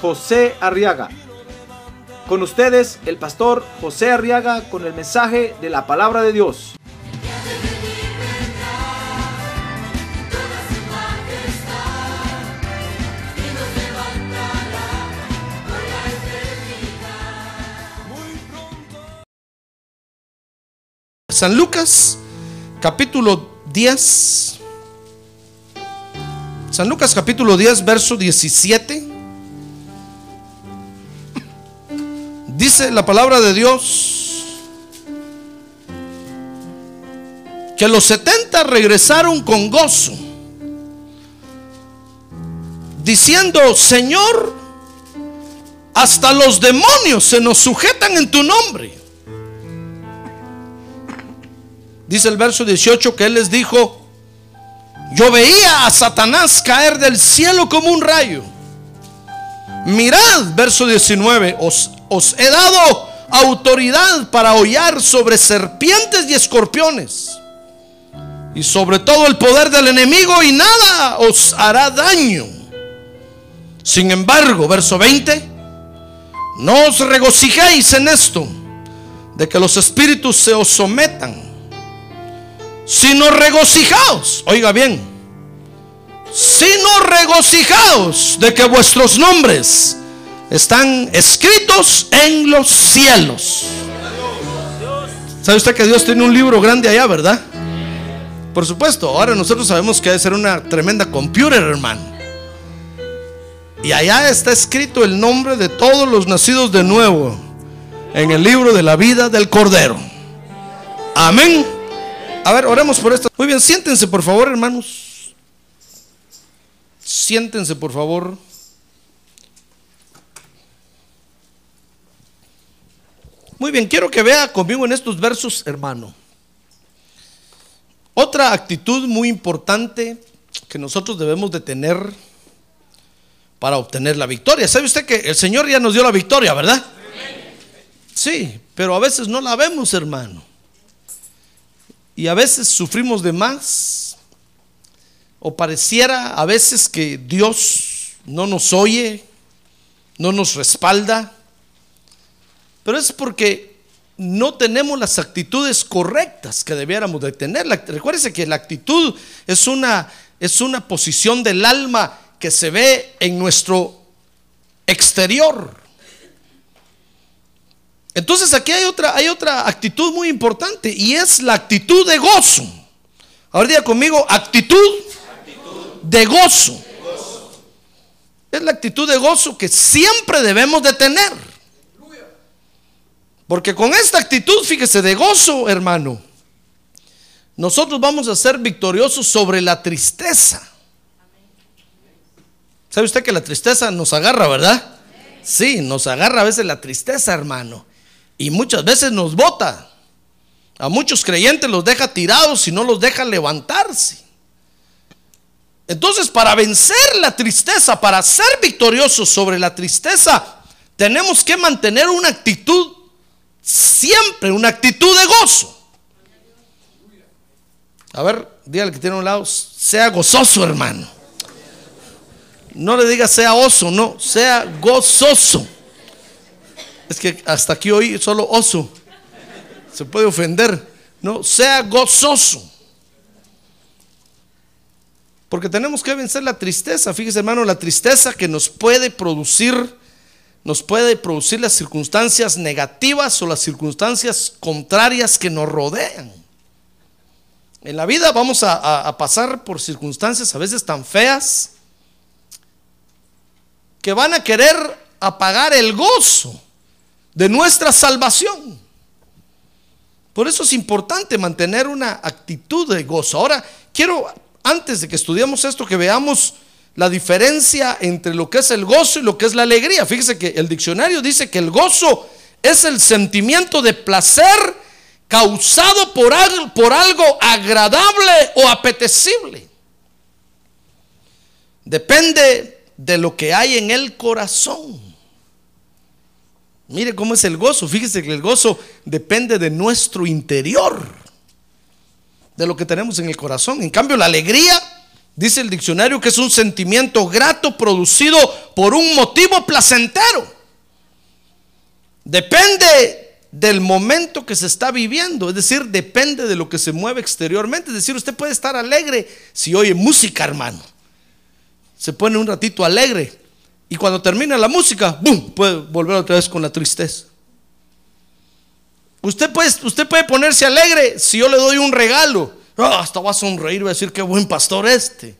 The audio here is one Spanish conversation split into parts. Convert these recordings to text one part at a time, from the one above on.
José Arriaga. Con ustedes, el pastor José Arriaga con el mensaje de la palabra de Dios. San Lucas, capítulo 10. San Lucas, capítulo 10, verso 17. Dice la palabra de Dios que los 70 regresaron con gozo, diciendo, Señor, hasta los demonios se nos sujetan en tu nombre. Dice el verso 18 que Él les dijo, yo veía a Satanás caer del cielo como un rayo. Mirad, verso 19, os, os he dado autoridad para hollar sobre serpientes y escorpiones y sobre todo el poder del enemigo y nada os hará daño. Sin embargo, verso 20, no os regocijéis en esto, de que los espíritus se os sometan sino regocijaos, oiga bien, sino regocijaos de que vuestros nombres están escritos en los cielos. ¿Sabe usted que Dios tiene un libro grande allá, verdad? Por supuesto, ahora nosotros sabemos que debe ser una tremenda computer, hermano. Y allá está escrito el nombre de todos los nacidos de nuevo en el libro de la vida del Cordero. Amén. A ver, oremos por esto. Muy bien, siéntense por favor, hermanos. Siéntense por favor. Muy bien, quiero que vea conmigo en estos versos, hermano. Otra actitud muy importante que nosotros debemos de tener para obtener la victoria. ¿Sabe usted que el Señor ya nos dio la victoria, verdad? Sí, pero a veces no la vemos, hermano. Y a veces sufrimos de más. O pareciera a veces que Dios no nos oye, no nos respalda. Pero es porque no tenemos las actitudes correctas que debiéramos de tener. Recuérdese que la actitud es una, es una posición del alma que se ve en nuestro exterior. Entonces aquí hay otra, hay otra actitud muy importante y es la actitud de gozo. Ahora diga conmigo, actitud, de, gozo. Es la actitud de gozo que siempre debemos de tener. Porque con esta actitud, fíjese, de gozo, hermano, nosotros vamos a ser victoriosos sobre la tristeza. ¿Sabe usted que la tristeza nos agarra, verdad? Sí, nos agarra a veces la tristeza, hermano. Y muchas veces nos bota. A muchos creyentes los deja tirados y no los deja levantarse. Entonces, para vencer la tristeza, para ser victoriosos sobre la tristeza, tenemos que mantener una actitud siempre, una actitud de gozo. A ver, dígale que tiene un lado, sea gozoso, hermano. No le diga sea oso, no, sea gozoso. Es que hasta aquí oí solo oso. Se puede ofender. No, sea gozoso. Porque tenemos que vencer la tristeza. Fíjese, hermano, la tristeza que nos puede producir, nos puede producir las circunstancias negativas o las circunstancias contrarias que nos rodean. En la vida vamos a, pasar por circunstancias a veces tan feas que van a querer apagar el gozo de nuestra salvación. Por eso es importante mantener una actitud de gozo. Ahora, quiero, antes de que estudiemos esto, que veamos la diferencia entre lo que es el gozo y lo que es la alegría. Fíjese que el diccionario dice que el gozo es el sentimiento de placer causado por algo, por algo agradable o apetecible. Depende de lo que hay en el corazón. Mire cómo es el gozo. Fíjese que el gozo depende de nuestro interior, de lo que tenemos en el corazón. En cambio, la alegría, dice el diccionario, que es un sentimiento grato producido por un motivo placentero. Depende del momento que se está viviendo, es decir, depende de lo que se mueve exteriormente. Es decir, usted puede estar alegre si oye música, hermano. Se pone un ratito alegre y cuando termina la música, ¡bum! puede volver otra vez con la tristeza. Usted puede, usted puede ponerse alegre si yo le doy un regalo. Ah, hasta va a sonreír, va a decir qué buen pastor este.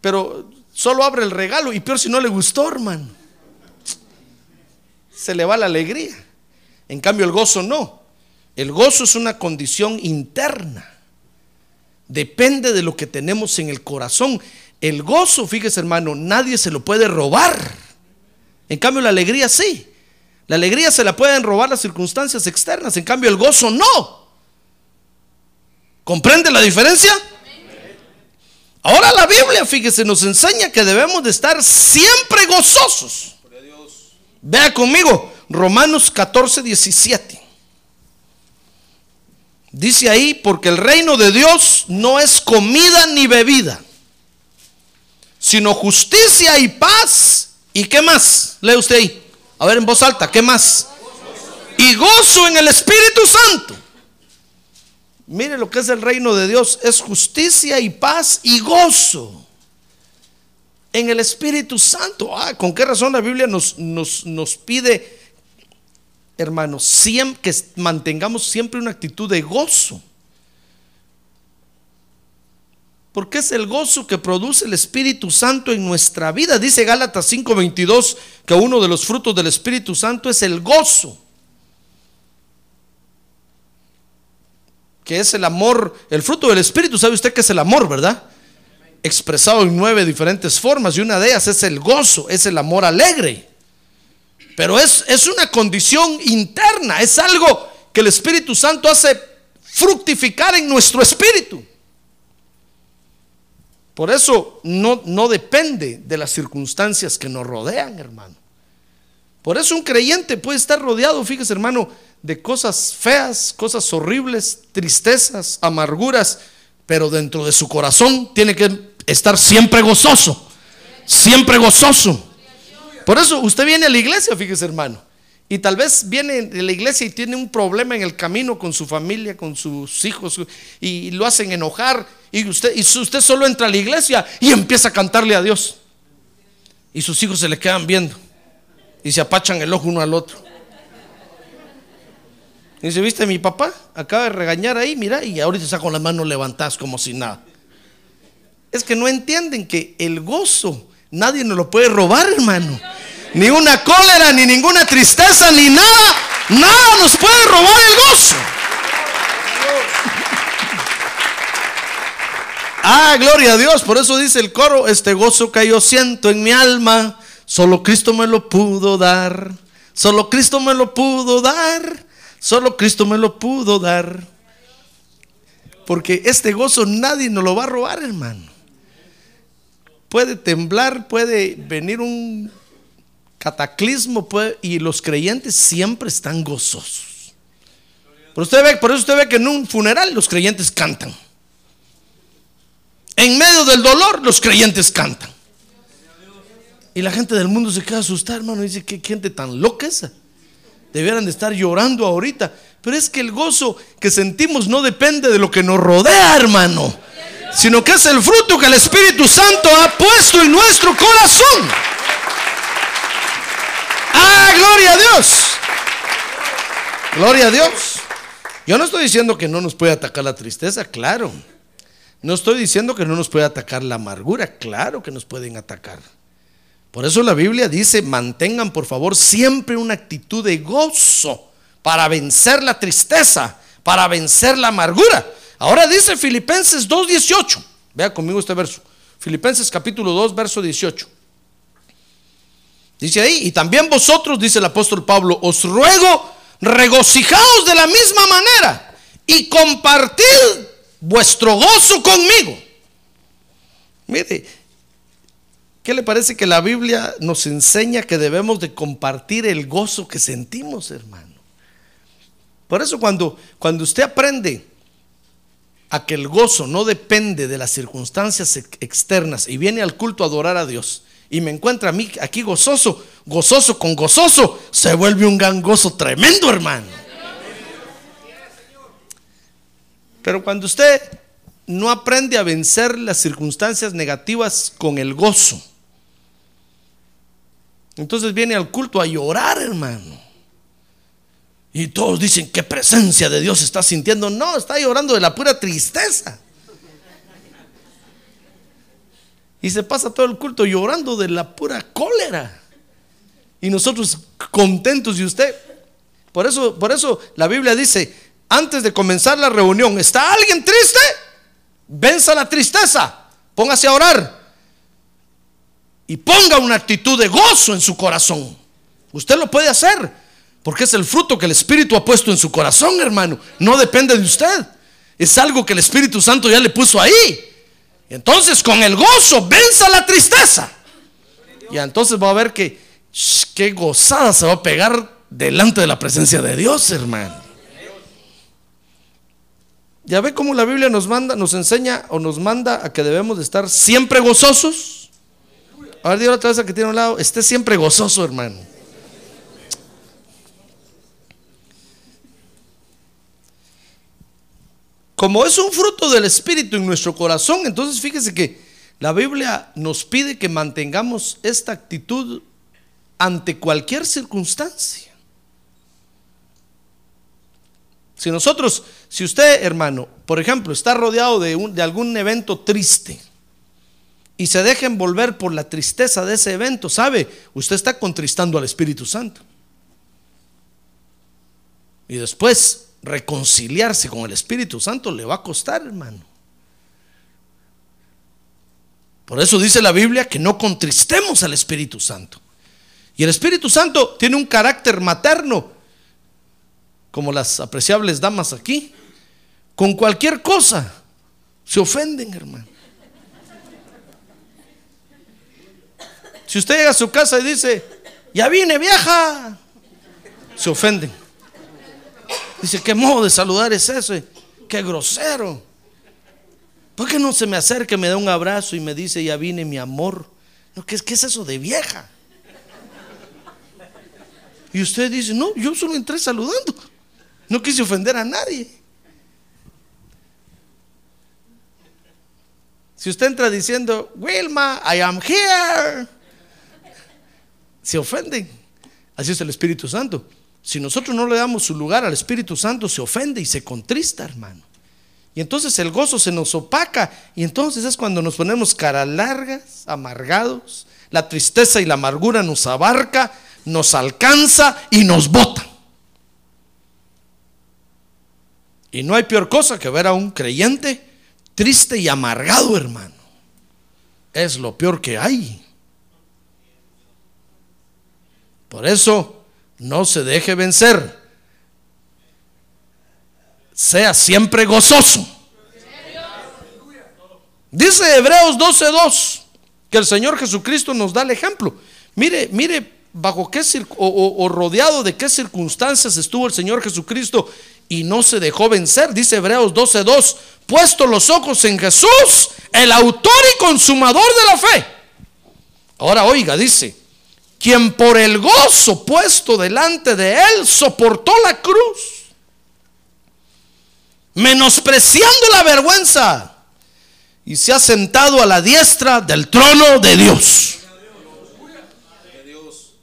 Pero solo abre el regalo y peor si no le gustó, hermano. Se le va la alegría. En cambio, el gozo no. El gozo es una condición interna. Depende de lo que tenemos en el corazón. El gozo, fíjese hermano, nadie se lo puede robar. En cambio, la alegría sí. La alegría se la pueden robar las circunstancias externas. En cambio, el gozo no. ¿Comprende la diferencia? Ahora la Biblia, fíjese, nos enseña que debemos de estar siempre gozosos. Vea conmigo, Romanos 14, 17. Dice ahí, porque el reino de Dios no es comida ni bebida, sino justicia y paz. ¿Y qué más? Lee usted ahí. A ver en voz alta, ¿qué más? Y gozo en el Espíritu Santo. Mire lo que es el reino de Dios. Es justicia y paz y gozo en el Espíritu Santo. Ah, ¿con qué razón la Biblia nos, nos, nos pide hermanos, siempre, que mantengamos siempre una actitud de gozo. Porque es el gozo que produce el Espíritu Santo en nuestra vida. Dice Gálatas 5:22 que uno de los frutos del Espíritu Santo es el gozo. Que es el amor, el fruto del Espíritu, ¿sabe usted que es el amor, verdad? Expresado en nueve diferentes formas y una de ellas es el gozo, es el amor alegre. Pero es, es una condición interna, es algo que el Espíritu Santo hace fructificar en nuestro espíritu. Por eso no, no depende de las circunstancias que nos rodean, hermano. Por eso un creyente puede estar rodeado, fíjese hermano, de cosas feas, cosas horribles, tristezas, amarguras, pero dentro de su corazón tiene que estar siempre gozoso, siempre gozoso. Por eso usted viene a la iglesia, fíjese hermano. Y tal vez viene de la iglesia y tiene un problema en el camino con su familia, con sus hijos, y lo hacen enojar. Y usted, y usted solo entra a la iglesia y empieza a cantarle a Dios. Y sus hijos se le quedan viendo. Y se apachan el ojo uno al otro. Dice, ¿viste mi papá? Acaba de regañar ahí, mira, y ahorita está con las manos levantadas como si nada. Es que no entienden que el gozo Nadie nos lo puede robar, hermano. Ni una cólera, ni ninguna tristeza, ni nada. Nada nos puede robar el gozo. Ah, gloria a Dios. Por eso dice el coro, este gozo que yo siento en mi alma, solo Cristo me lo pudo dar. Solo Cristo me lo pudo dar. Solo Cristo me lo pudo dar. Porque este gozo nadie nos lo va a robar, hermano puede temblar, puede venir un cataclismo y los creyentes siempre están gozosos. Por, usted ve, por eso usted ve que en un funeral los creyentes cantan. En medio del dolor los creyentes cantan. Y la gente del mundo se queda asustada, hermano. Dice, ¿qué gente tan loca esa? Debieran de estar llorando ahorita. Pero es que el gozo que sentimos no depende de lo que nos rodea, hermano sino que es el fruto que el Espíritu Santo ha puesto en nuestro corazón. Ah, gloria a Dios. Gloria a Dios. Yo no estoy diciendo que no nos puede atacar la tristeza, claro. No estoy diciendo que no nos puede atacar la amargura, claro que nos pueden atacar. Por eso la Biblia dice, mantengan por favor siempre una actitud de gozo para vencer la tristeza, para vencer la amargura. Ahora dice Filipenses 2.18. Vea conmigo este verso. Filipenses capítulo 2, verso 18. Dice ahí, y también vosotros, dice el apóstol Pablo, os ruego, regocijaos de la misma manera y compartid vuestro gozo conmigo. Mire, ¿qué le parece que la Biblia nos enseña que debemos de compartir el gozo que sentimos, hermano? Por eso cuando, cuando usted aprende a que el gozo no depende de las circunstancias externas y viene al culto a adorar a Dios y me encuentra a mí aquí gozoso, gozoso con gozoso, se vuelve un gran gozo tremendo, hermano. Pero cuando usted no aprende a vencer las circunstancias negativas con el gozo, entonces viene al culto a llorar, hermano. Y todos dicen, ¿qué presencia de Dios está sintiendo? No, está llorando de la pura tristeza. Y se pasa todo el culto llorando de la pura cólera. Y nosotros contentos y usted. Por eso, por eso la Biblia dice, antes de comenzar la reunión, ¿está alguien triste? Venza la tristeza. Póngase a orar. Y ponga una actitud de gozo en su corazón. Usted lo puede hacer. Porque es el fruto que el Espíritu ha puesto en su corazón, hermano. No depende de usted. Es algo que el Espíritu Santo ya le puso ahí. Entonces, con el gozo, venza la tristeza. Y entonces va a ver que qué gozada se va a pegar delante de la presencia de Dios, hermano. Ya ve cómo la Biblia nos manda, nos enseña o nos manda a que debemos de estar siempre gozosos. A ver, otra vez que tiene un lado, esté siempre gozoso, hermano. Como es un fruto del Espíritu en nuestro corazón, entonces fíjese que la Biblia nos pide que mantengamos esta actitud ante cualquier circunstancia. Si nosotros, si usted, hermano, por ejemplo, está rodeado de, un, de algún evento triste y se deja envolver por la tristeza de ese evento, ¿sabe? Usted está contristando al Espíritu Santo. Y después reconciliarse con el Espíritu Santo le va a costar, hermano. Por eso dice la Biblia que no contristemos al Espíritu Santo. Y el Espíritu Santo tiene un carácter materno, como las apreciables damas aquí. Con cualquier cosa se ofenden, hermano. Si usted llega a su casa y dice, ya vine vieja, se ofenden. Dice, ¿qué modo de saludar es ese? Qué grosero. ¿Por qué no se me acerca, me da un abrazo y me dice, ya vine mi amor? ¿qué, es eso de vieja? Y usted dice, no, yo solo entré saludando. No quise ofender a nadie. Si usted entra diciendo, Wilma, I am here, se ofenden. Así es el Espíritu Santo. Si nosotros no le damos su lugar al Espíritu Santo, se ofende y se contrista, hermano. Y entonces el gozo se nos opaca. Y entonces es cuando nos ponemos cara largas, amargados. La tristeza y la amargura nos abarca, nos alcanza y nos bota. Y no hay peor cosa que ver a un creyente triste y amargado, hermano. Es lo peor que hay. Por eso no se deje vencer. Sea siempre gozoso. Dice Hebreos 12:2 que el Señor Jesucristo nos da el ejemplo. Mire, mire bajo qué o, o rodeado de qué circunstancias estuvo el Señor Jesucristo y no se dejó vencer. Dice Hebreos 12:2, puesto los ojos en Jesús, el autor y consumador de la fe. Ahora oiga, dice, quien por el gozo puesto delante de él soportó la cruz, menospreciando la vergüenza, y se ha sentado a la diestra del trono de Dios.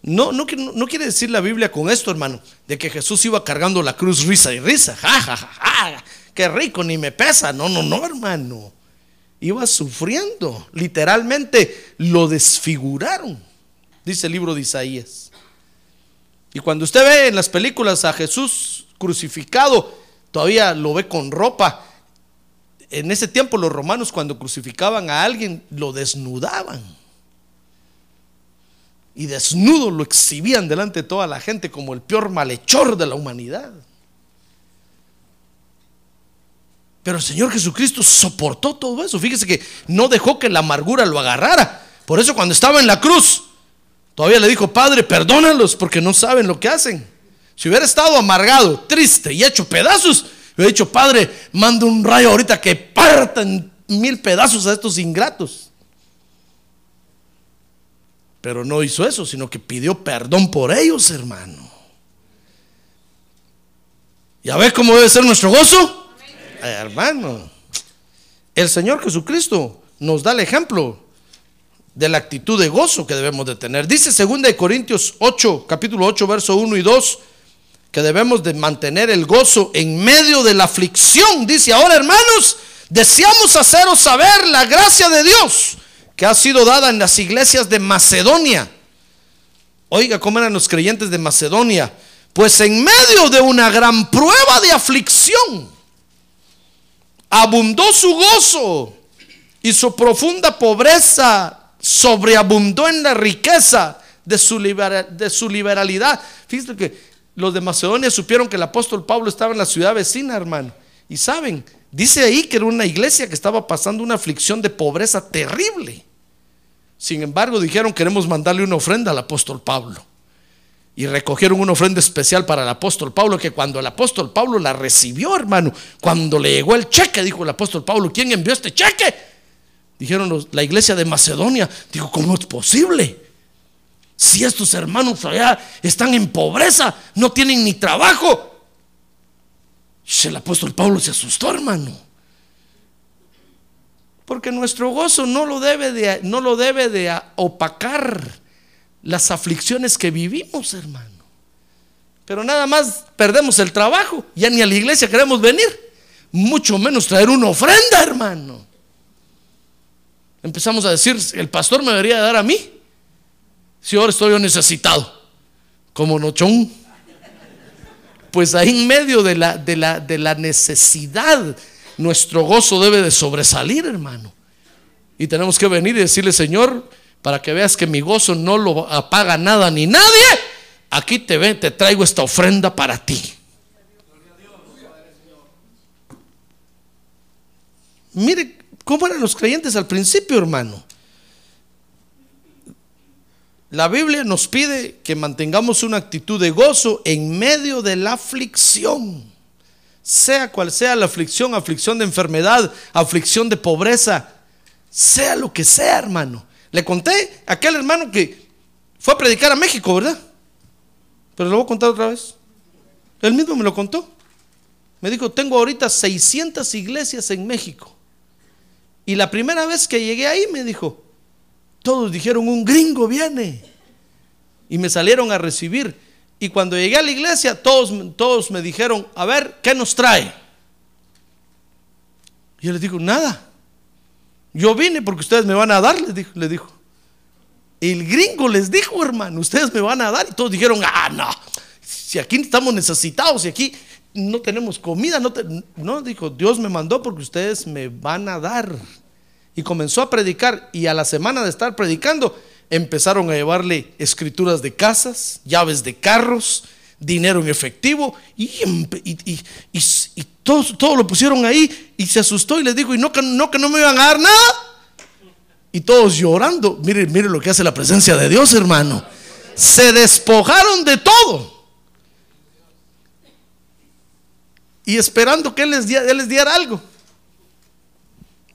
No, no, quiere decir la Biblia con esto, hermano, de que Jesús iba cargando la cruz risa y risa. Ja, ja, ja, ja, qué rico, ni me pesa. No, no, no, hermano. Iba sufriendo. Literalmente lo desfiguraron dice el libro de Isaías. Y cuando usted ve en las películas a Jesús crucificado, todavía lo ve con ropa. en ese tiempo los romanos cuando crucificaban a alguien lo desnudaban. Y desnudo lo exhibían delante de toda la gente como el peor malhechor de la humanidad. Pero el Señor Jesucristo soportó todo eso. Fíjese que no dejó que la amargura lo agarrara. Por eso cuando estaba en la cruz, todavía le dijo, Padre, perdónalos porque no saben lo que hacen. Si hubiera estado amargado, triste y hecho pedazos, hubiera dicho, Padre, manda un rayo ahorita que partan mil pedazos a estos ingratos. Pero no hizo eso, sino que pidió perdón por ellos, hermano. ¿Ya ves cómo debe ser nuestro gozo? hermano, el Señor Jesucristo nos da el ejemplo de la actitud de gozo que debemos de tener. Dice 2 Corintios 8, capítulo 8, verso 1 y 2, que debemos de mantener el gozo en medio de la aflicción. Dice, ahora hermanos, deseamos haceros saber la gracia de Dios que ha sido dada en las iglesias de Macedonia. Oiga, ¿cómo eran los creyentes de Macedonia? Pues en medio de una gran prueba de aflicción, abundó su gozo y su profunda pobreza sobreabundó en la riqueza de su, de su liberalidad. Fíjense que los de Macedonia supieron que el apóstol Pablo estaba en la ciudad vecina, hermano. Y saben, dice ahí que era una iglesia que estaba pasando una aflicción de pobreza terrible. Sin embargo, dijeron, queremos mandarle una ofrenda al apóstol Pablo y recogieron una ofrenda especial para el apóstol Pablo, que cuando el apóstol Pablo la recibió, hermano, cuando le llegó el cheque, dijo el apóstol Pablo, ¿quién envió este cheque? Dijeron la iglesia de Macedonia, dijo, ¿cómo es posible? Si estos hermanos allá están en pobreza, no tienen ni trabajo. El apóstol Pablo se asustó, hermano. Porque nuestro gozo no lo debe de, no lo debe de opacar las aflicciones que vivimos, hermano. Pero nada más perdemos el trabajo, ya ni a la iglesia queremos venir, mucho menos traer una ofrenda, hermano. Empezamos a decir, el pastor me debería dar a mí, si ahora estoy yo necesitado, como nochón. Pues ahí en medio de la, de la, de la necesidad, nuestro gozo debe de sobresalir, hermano. Y tenemos que venir y decirle, Señor, para que veas que mi gozo no lo apaga nada ni nadie, aquí te ven, te traigo esta ofrenda para ti. Mire cómo eran los creyentes al principio, hermano. La Biblia nos pide que mantengamos una actitud de gozo en medio de la aflicción. Sea cual sea la aflicción, aflicción de enfermedad, aflicción de pobreza, sea lo que sea, hermano. Le conté a aquel hermano que fue a predicar a México, ¿verdad? Pero lo voy a contar otra vez. Él mismo me lo contó. Me dijo, tengo ahorita 600 iglesias en México. Y la primera vez que llegué ahí me dijo, todos dijeron, un gringo viene. Y me salieron a recibir. Y cuando llegué a la iglesia, todos, todos me dijeron, a ver, ¿qué nos trae? Y yo les digo, nada. Yo vine porque ustedes me van a dar, les dijo, le dijo. El gringo les dijo, hermano, ustedes me van a dar. Y todos dijeron, ah, no, si aquí estamos necesitados, si aquí no tenemos comida, no, no, dijo, Dios me mandó porque ustedes me van a dar. Y comenzó a predicar y a la semana de estar predicando, empezaron a llevarle escrituras de casas, llaves de carros, dinero en efectivo y, y, y, todo, lo pusieron ahí y se asustó y les dijo, y no que, no que no me iban a dar nada. Y todos llorando. Mire, mire lo que hace la presencia de Dios, hermano. Se despojaron de todo. Y esperando que Él les, él les diera algo.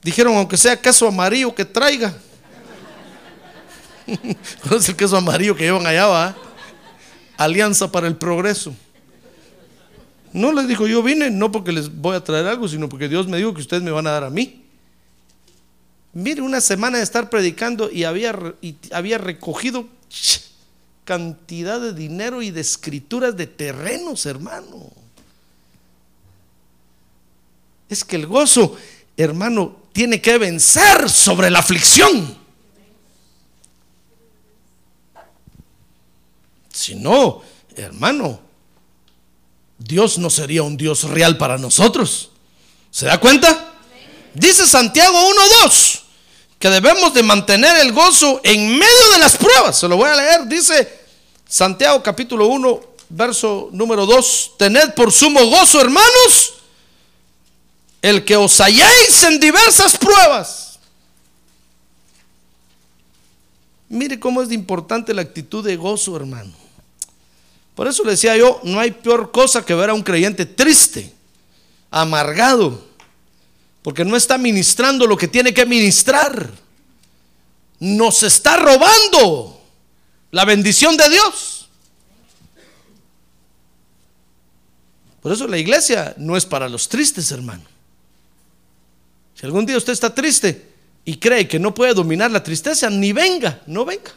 Dijeron, aunque sea queso amarillo que traiga. ¿Cuál es el queso amarillo que llevan allá? Va? Alianza para el Progreso. No les dijo, yo vine no porque les voy a traer algo, sino porque Dios me dijo que ustedes me van a dar a mí. Mire, una semana de estar predicando y había, y había recogido cantidad de dinero y de escrituras de terrenos, hermano. Es que el gozo, hermano, tiene que vencer sobre la aflicción. Si no, hermano, Dios no sería un Dios real para nosotros. ¿Se da cuenta? Dice Santiago 1.2 que debemos de mantener el gozo en medio de las pruebas. Se lo voy a leer. Dice Santiago capítulo 1, verso número 2. Tened por sumo gozo, hermanos, el que os halléis en diversas pruebas. Mire cómo es importante la actitud de gozo, hermano. Por eso le decía yo, no hay peor cosa que ver a un creyente triste, amargado, porque no está ministrando lo que tiene que ministrar. Nos está robando la bendición de Dios. Por eso la iglesia no es para los tristes, hermano. Si algún día usted está triste y cree que no puede dominar la tristeza, ni venga, no venga.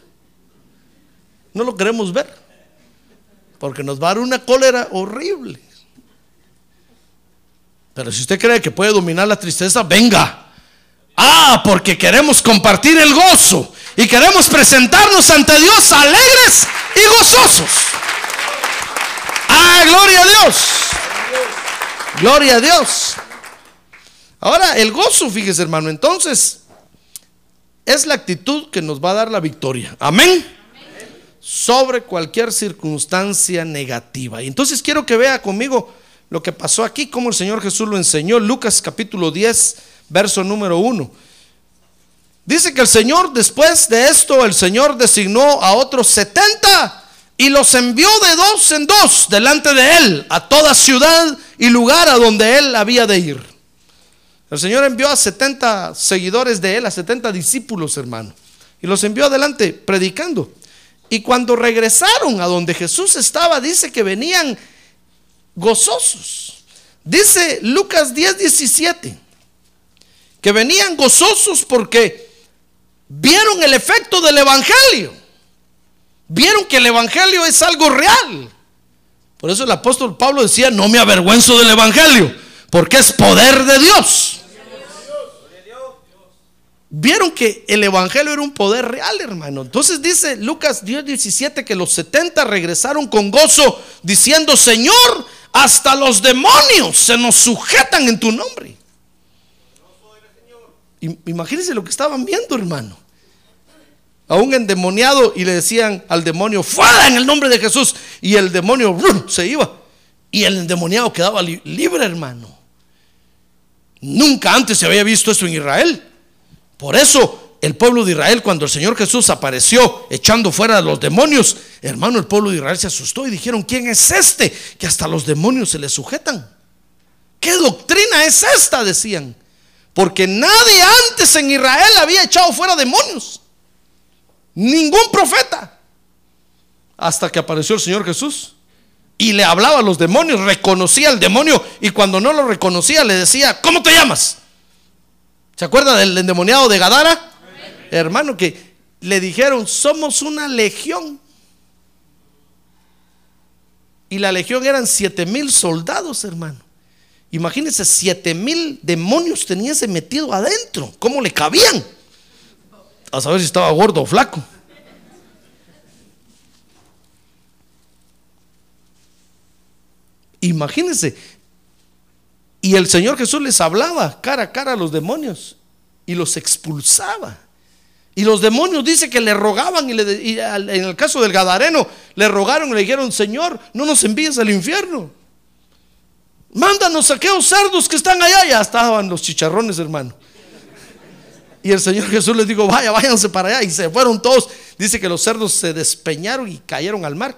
No lo queremos ver. Porque nos va a dar una cólera horrible. Pero si usted cree que puede dominar la tristeza, venga. Ah, porque queremos compartir el gozo y queremos presentarnos ante Dios alegres y gozosos. Ah, gloria a Dios. Gloria a Dios. Ahora, el gozo, fíjese hermano, entonces es la actitud que nos va a dar la victoria. Amén. Sobre cualquier circunstancia negativa. Y entonces quiero que vea conmigo lo que pasó aquí, como el Señor Jesús lo enseñó. Lucas capítulo 10, verso número 1. Dice que el Señor, después de esto, el Señor designó a otros 70 y los envió de dos en dos delante de él a toda ciudad y lugar a donde él había de ir. El Señor envió a 70 seguidores de él, a 70 discípulos, hermano, y los envió adelante predicando. Y cuando regresaron a donde Jesús estaba, dice que venían gozosos. Dice Lucas 10, 17, que venían gozosos porque vieron el efecto del Evangelio. Vieron que el Evangelio es algo real. Por eso el apóstol Pablo decía, no me avergüenzo del Evangelio, porque es poder de Dios. Vieron que el Evangelio era un poder real, hermano. Entonces dice Lucas 10, 17 que los 70 regresaron con gozo, diciendo, Señor, hasta los demonios se nos sujetan en tu nombre. Imagínense lo que estaban viendo, hermano. A un endemoniado y le decían al demonio, fuera en el nombre de Jesús. Y el demonio se iba. Y el endemoniado quedaba libre, hermano. Nunca antes se había visto esto en Israel. Por eso el pueblo de Israel, cuando el Señor Jesús apareció echando fuera a los demonios, hermano, el pueblo de Israel se asustó y dijeron, ¿quién es este que hasta los demonios se le sujetan? ¿Qué doctrina es esta? Decían. Porque nadie antes en Israel había echado fuera demonios. Ningún profeta. Hasta que apareció el Señor Jesús. Y le hablaba a los demonios, reconocía al demonio y cuando no lo reconocía le decía, ¿cómo te llamas? ¿Se acuerda del endemoniado de Gadara? hermano, que le dijeron, somos una legión. Y la legión eran siete mil soldados, hermano. Imagínense, siete mil demonios tenía ese metido adentro. ¿Cómo le cabían? A saber si estaba gordo o flaco. Imagínense. Y el Señor Jesús les hablaba cara a cara a los demonios y los expulsaba. Y los demonios dice que le rogaban y, le, en el caso del Gadareno le rogaron y le dijeron, Señor, no nos envíes al infierno. Mándanos a aquellos cerdos que están allá. Ya estaban los chicharrones, hermano. Y el Señor Jesús les dijo, vaya, váyanse para allá. Y se fueron todos. Dice que los cerdos se despeñaron y cayeron al mar.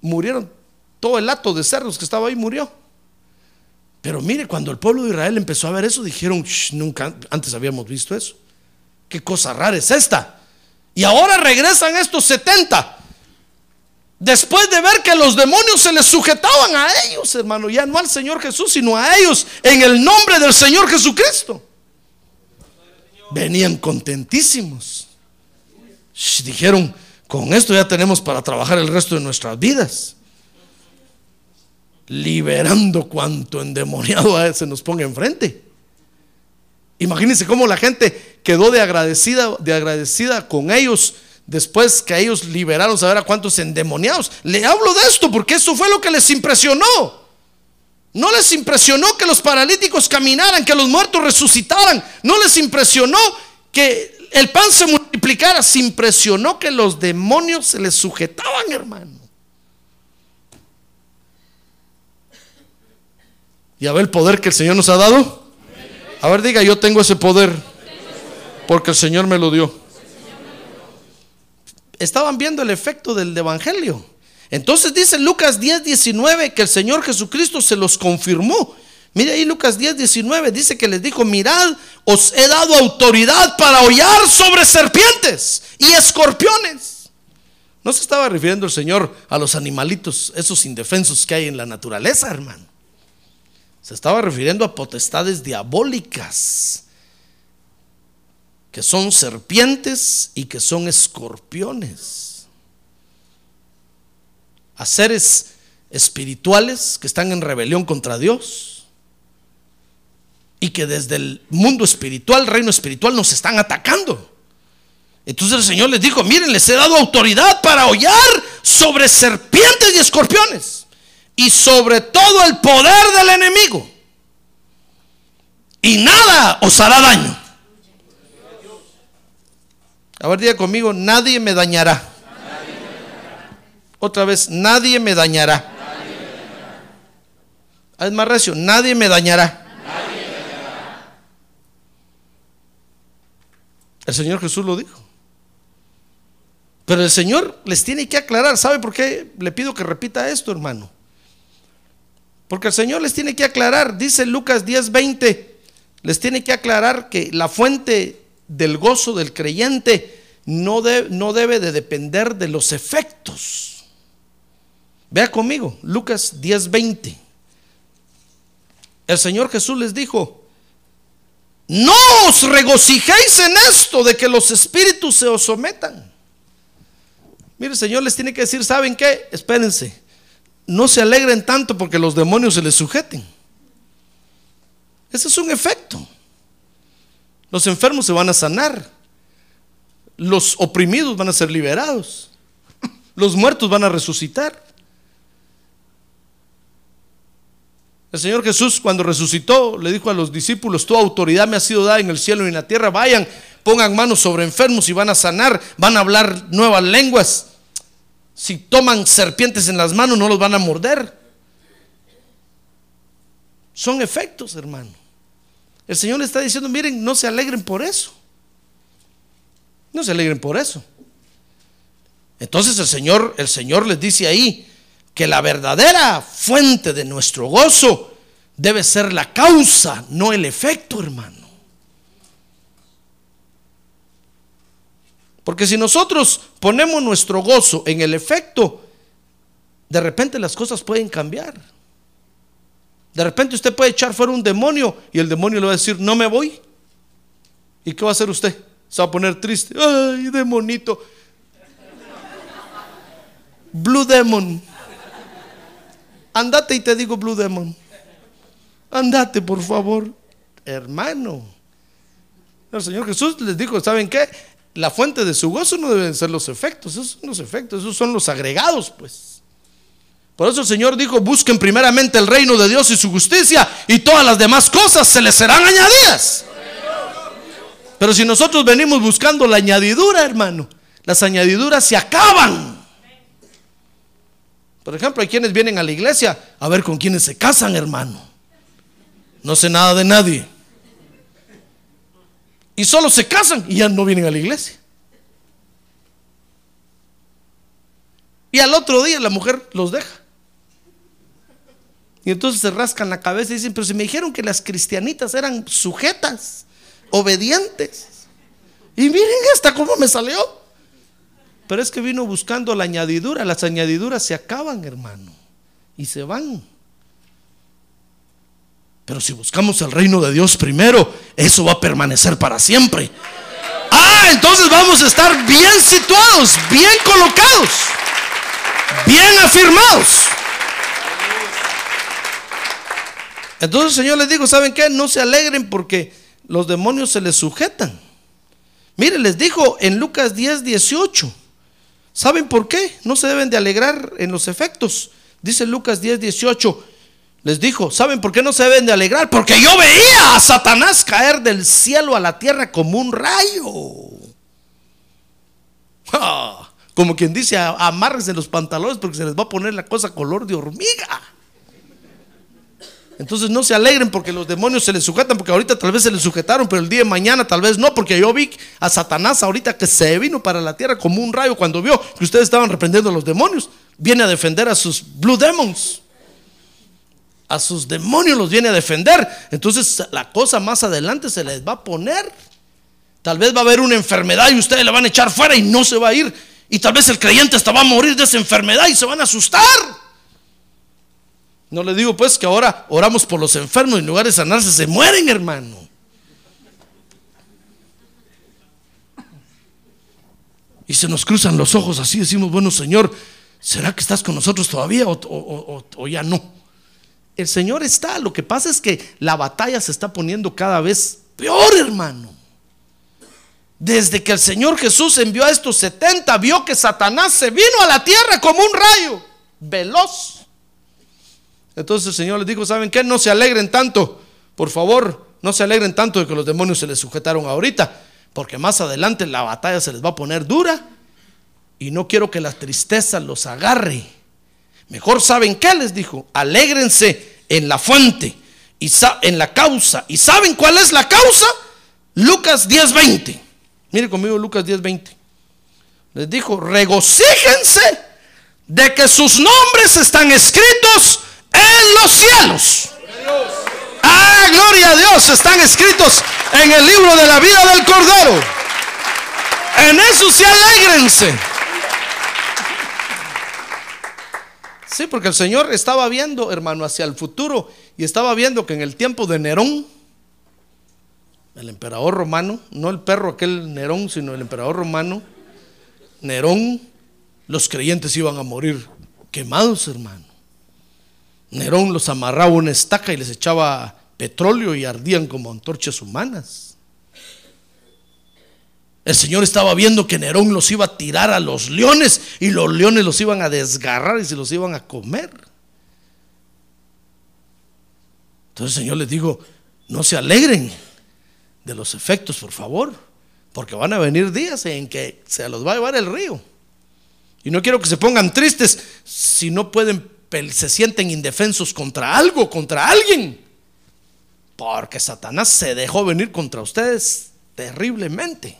Murieron. Todo el hato de cerdos que estaba ahí murió. Pero mire, cuando el pueblo de Israel empezó a ver eso, dijeron, nunca antes habíamos visto eso. ¿Qué cosa rara es esta? Y ahora regresan estos 70. Después de ver que los demonios se les sujetaban a ellos, hermano, ya no al Señor Jesús, sino a ellos, en el nombre del Señor Jesucristo. Venían contentísimos. dijeron, con esto ya tenemos para trabajar el resto de nuestras vidas. Liberando cuanto endemoniado se nos ponga enfrente. Imagínense cómo la gente quedó de agradecida, de agradecida con ellos después que ellos liberaron saber a cuántos endemoniados. Le hablo de esto porque eso fue lo que les impresionó. No les impresionó que los paralíticos caminaran, que los muertos resucitaran. No les impresionó que el pan se multiplicara. Se impresionó que los demonios se les sujetaban, hermano. ¿Y a ver el poder que el Señor nos ha dado? A ver, diga, yo tengo ese poder. Porque el Señor me lo dio. Estaban viendo el efecto del Evangelio. Entonces dice Lucas 10, 19 que el Señor Jesucristo se los confirmó. Mire ahí Lucas 10, 19 dice que les dijo, mirad, os he dado autoridad para hollar sobre serpientes y escorpiones. No se estaba refiriendo el Señor a los animalitos, esos indefensos que hay en la naturaleza, hermano. Se estaba refiriendo a potestades diabólicas, que son serpientes y que son escorpiones a seres espirituales que están en rebelión contra Dios y que desde el mundo espiritual, reino espiritual, nos están atacando. Entonces el Señor les dijo, miren, les he dado autoridad para hollar sobre serpientes y escorpiones y sobre todo el poder del enemigo. Y nada os hará daño. A ver, diga conmigo, nadie me dañará. Otra vez, nadie me dañará. Es más recio, nadie me dañará. El Señor Jesús lo dijo. Pero el Señor les tiene que aclarar. ¿Sabe por qué le pido que repita esto, hermano? Porque el Señor les tiene que aclarar. Dice Lucas 10:20. Les tiene que aclarar que la fuente del gozo del creyente no, debe de depender de los efectos Vea conmigo, Lucas 10:20. El Señor Jesús les dijo, no os regocijéis en esto de que los espíritus se os sometan. Mire, el Señor les tiene que decir, ¿saben qué? Espérense, no se alegren tanto porque los demonios se les sujeten. Ese es un efecto. Los enfermos se van a sanar. Los oprimidos van a ser liberados. Los muertos van a resucitar. El Señor Jesús cuando resucitó le dijo a los discípulos, tu autoridad me ha sido dada en el cielo y en la tierra, vayan, pongan manos sobre enfermos y van a sanar, van a hablar nuevas lenguas. Si toman serpientes en las manos no los van a morder. Son efectos, hermano. El Señor le está diciendo, miren, no se alegren por eso. No se alegren por eso. Entonces el Señor, el Señor les dice ahí, que la verdadera fuente de nuestro gozo debe ser la causa, no el efecto, hermano. Porque si nosotros ponemos nuestro gozo en el efecto, de repente las cosas pueden cambiar. De repente usted puede echar fuera un demonio y el demonio le va a decir, no me voy. ¿Y qué va a hacer usted? Se va a poner triste. Ay, demonito. Blue Demon. Andate y te digo Blue Demon. Andate, por favor, hermano. El Señor Jesús les dijo, ¿saben qué? La fuente de su gozo no deben ser los efectos, esos son los efectos, esos son los agregados, pues. Por eso el Señor dijo, busquen primeramente el reino de Dios y su justicia y todas las demás cosas se les serán añadidas. Pero si nosotros venimos buscando la añadidura, hermano, las añadiduras se acaban. Por ejemplo, hay quienes vienen a la iglesia a ver con quienes se casan, hermano. No sé nada de nadie. Y solo se casan y ya no vienen a la iglesia. Y al otro día la mujer los deja. Y entonces se rascan la cabeza y dicen, pero si me dijeron que las cristianitas eran sujetas, obedientes. Y miren esta cómo me salió. Pero es que vino buscando la añadidura. Las añadiduras se acaban, hermano. Y se van. Pero si buscamos el reino de Dios primero, eso va a permanecer para siempre. Ah, entonces vamos a estar bien situados, bien colocados, bien afirmados. Entonces el Señor les dijo, ¿saben qué? No se alegren porque los demonios se les sujetan. Mire, les dijo en Lucas 10, 18. ¿Saben por qué? No se deben de alegrar en los efectos. Dice Lucas 10, 18. Les dijo, ¿saben por qué no se deben de alegrar? Porque yo veía a Satanás caer del cielo a la tierra como un rayo. Como quien dice, amárrense los pantalones porque se les va a poner la cosa color de hormiga. Entonces no se alegren porque los demonios se les sujetan, porque ahorita tal vez se les sujetaron, pero el día de mañana tal vez no, porque yo vi a Satanás ahorita que se vino para la tierra como un rayo cuando vio que ustedes estaban reprendiendo a los demonios. Viene a defender a sus Blue Demons. A sus demonios los viene a defender. Entonces la cosa más adelante se les va a poner. Tal vez va a haber una enfermedad y ustedes la van a echar fuera y no se va a ir. Y tal vez el creyente hasta va a morir de esa enfermedad y se van a asustar. No le digo pues que ahora oramos por los enfermos y en lugar de sanarse se mueren, hermano. Y se nos cruzan los ojos así, decimos, bueno Señor, ¿será que estás con nosotros todavía o, o ya no? El Señor está, lo que pasa es que la batalla se está poniendo cada vez peor, hermano. Desde que el Señor Jesús envió a estos 70, vio que Satanás se vino a la tierra como un rayo, veloz. Entonces el Señor les dijo, ¿saben qué? No se alegren tanto, por favor, no se alegren tanto de que los demonios se les sujetaron ahorita, porque más adelante la batalla se les va a poner dura y no quiero que la tristeza los agarre. Mejor saben qué les dijo, alégrense en la fuente y en la causa. ¿Y saben cuál es la causa? Lucas 10:20. Mire conmigo Lucas 10:20. Les dijo, regocíjense de que sus nombres están escritos en los cielos. Ah, gloria a Dios, están escritos en el libro de la vida del Cordero. En eso se alegrense. Sí, porque el Señor estaba viendo, hermano, hacia el futuro y estaba viendo que en el tiempo de Nerón, el emperador romano, no el perro aquel Nerón, sino el emperador romano, Nerón, los creyentes iban a morir quemados, hermano. Nerón los amarraba una estaca y les echaba petróleo y ardían como antorchas humanas. El Señor estaba viendo que Nerón los iba a tirar a los leones y los leones los iban a desgarrar y se los iban a comer. Entonces el Señor les dijo, no se alegren de los efectos, por favor, porque van a venir días en que se los va a llevar el río. Y no quiero que se pongan tristes si no pueden se sienten indefensos contra algo, contra alguien. Porque Satanás se dejó venir contra ustedes terriblemente.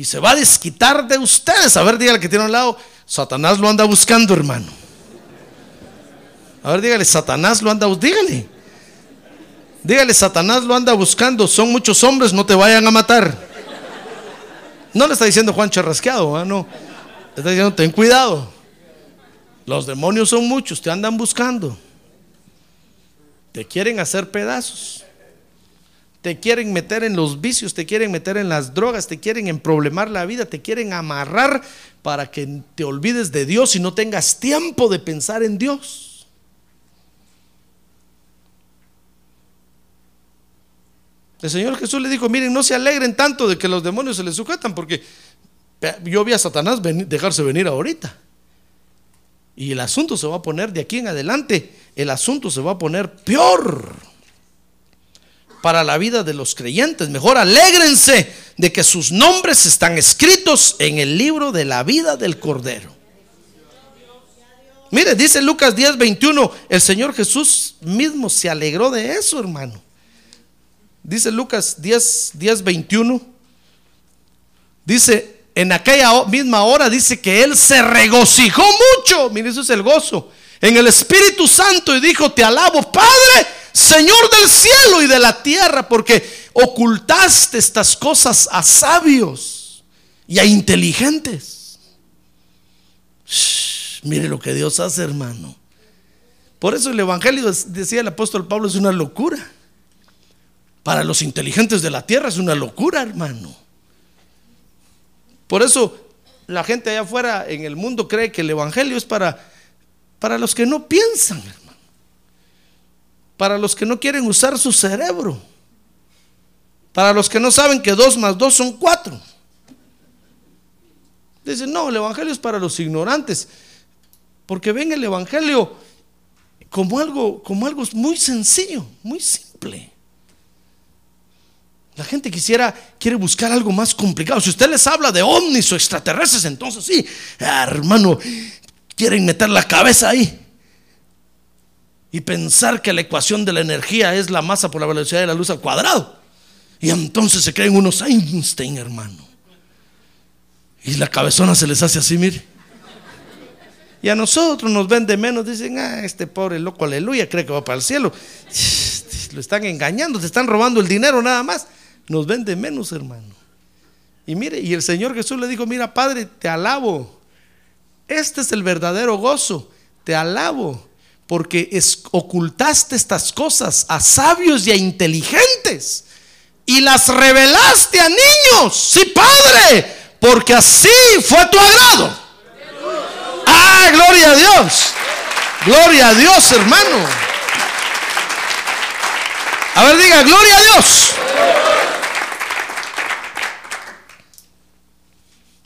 Y se va a desquitar de ustedes. A ver, dígale que tiene a un lado. Satanás lo anda buscando, hermano. A ver, dígale, Satanás lo anda buscando. Dígale. Dígale, Satanás lo anda buscando. Son muchos hombres, no te vayan a matar. No le está diciendo Juan Charrasqueado, ¿ah? no. Le está diciendo, ten cuidado. Los demonios son muchos, te andan buscando. Te quieren hacer pedazos. Te quieren meter en los vicios, te quieren meter en las drogas, te quieren emproblemar la vida, te quieren amarrar para que te olvides de Dios y no tengas tiempo de pensar en Dios. El Señor Jesús le dijo, miren, no se alegren tanto de que los demonios se les sujetan, porque yo vi a Satanás dejarse venir ahorita. Y el asunto se va a poner de aquí en adelante, el asunto se va a poner peor para la vida de los creyentes. Mejor alégrense de que sus nombres están escritos en el libro de la vida del Cordero. Mire, dice Lucas 10, 21, el Señor Jesús mismo se alegró de eso, hermano. Dice Lucas 10, 10, 21. Dice, en aquella misma hora dice que él se regocijó mucho. Mire, eso es el gozo. En el Espíritu Santo y dijo, te alabo, Padre, Señor del cielo y de la tierra, porque ocultaste estas cosas a sabios y a inteligentes. mire lo que Dios hace, hermano. Por eso el Evangelio, decía el apóstol Pablo, es una locura. Para los inteligentes de la tierra es una locura, hermano. Por eso la gente allá afuera en el mundo cree que el Evangelio es para, para los que no piensan. Para los que no quieren usar su cerebro. Para los que no saben que dos más dos son cuatro. Dicen, no, el Evangelio es para los ignorantes. Porque ven el Evangelio como algo, como algo muy sencillo, muy simple. La gente quisiera, quiere buscar algo más complicado. Si usted les habla de ovnis o extraterrestres, entonces sí, ah, hermano, quieren meter la cabeza ahí y pensar que la ecuación de la energía es la masa por la velocidad de la luz al cuadrado. Y entonces se creen unos Einstein, hermano. Y la cabezona se les hace así, mire. Y a nosotros nos ven de menos, dicen, ah, este pobre loco, aleluya, cree que va para el cielo. Lo están engañando, te están robando el dinero nada más. Nos ven de menos, hermano. Y mire, y el Señor Jesús le dijo, mira, Padre, te alabo. Este es el verdadero gozo. Te alabo, porque ocultaste estas cosas a sabios y a inteligentes y las revelaste a niños. Sí, Padre, porque así fue tu agrado. Ah, gloria a Dios. Gloria a Dios, hermano. A ver, diga, gloria a Dios.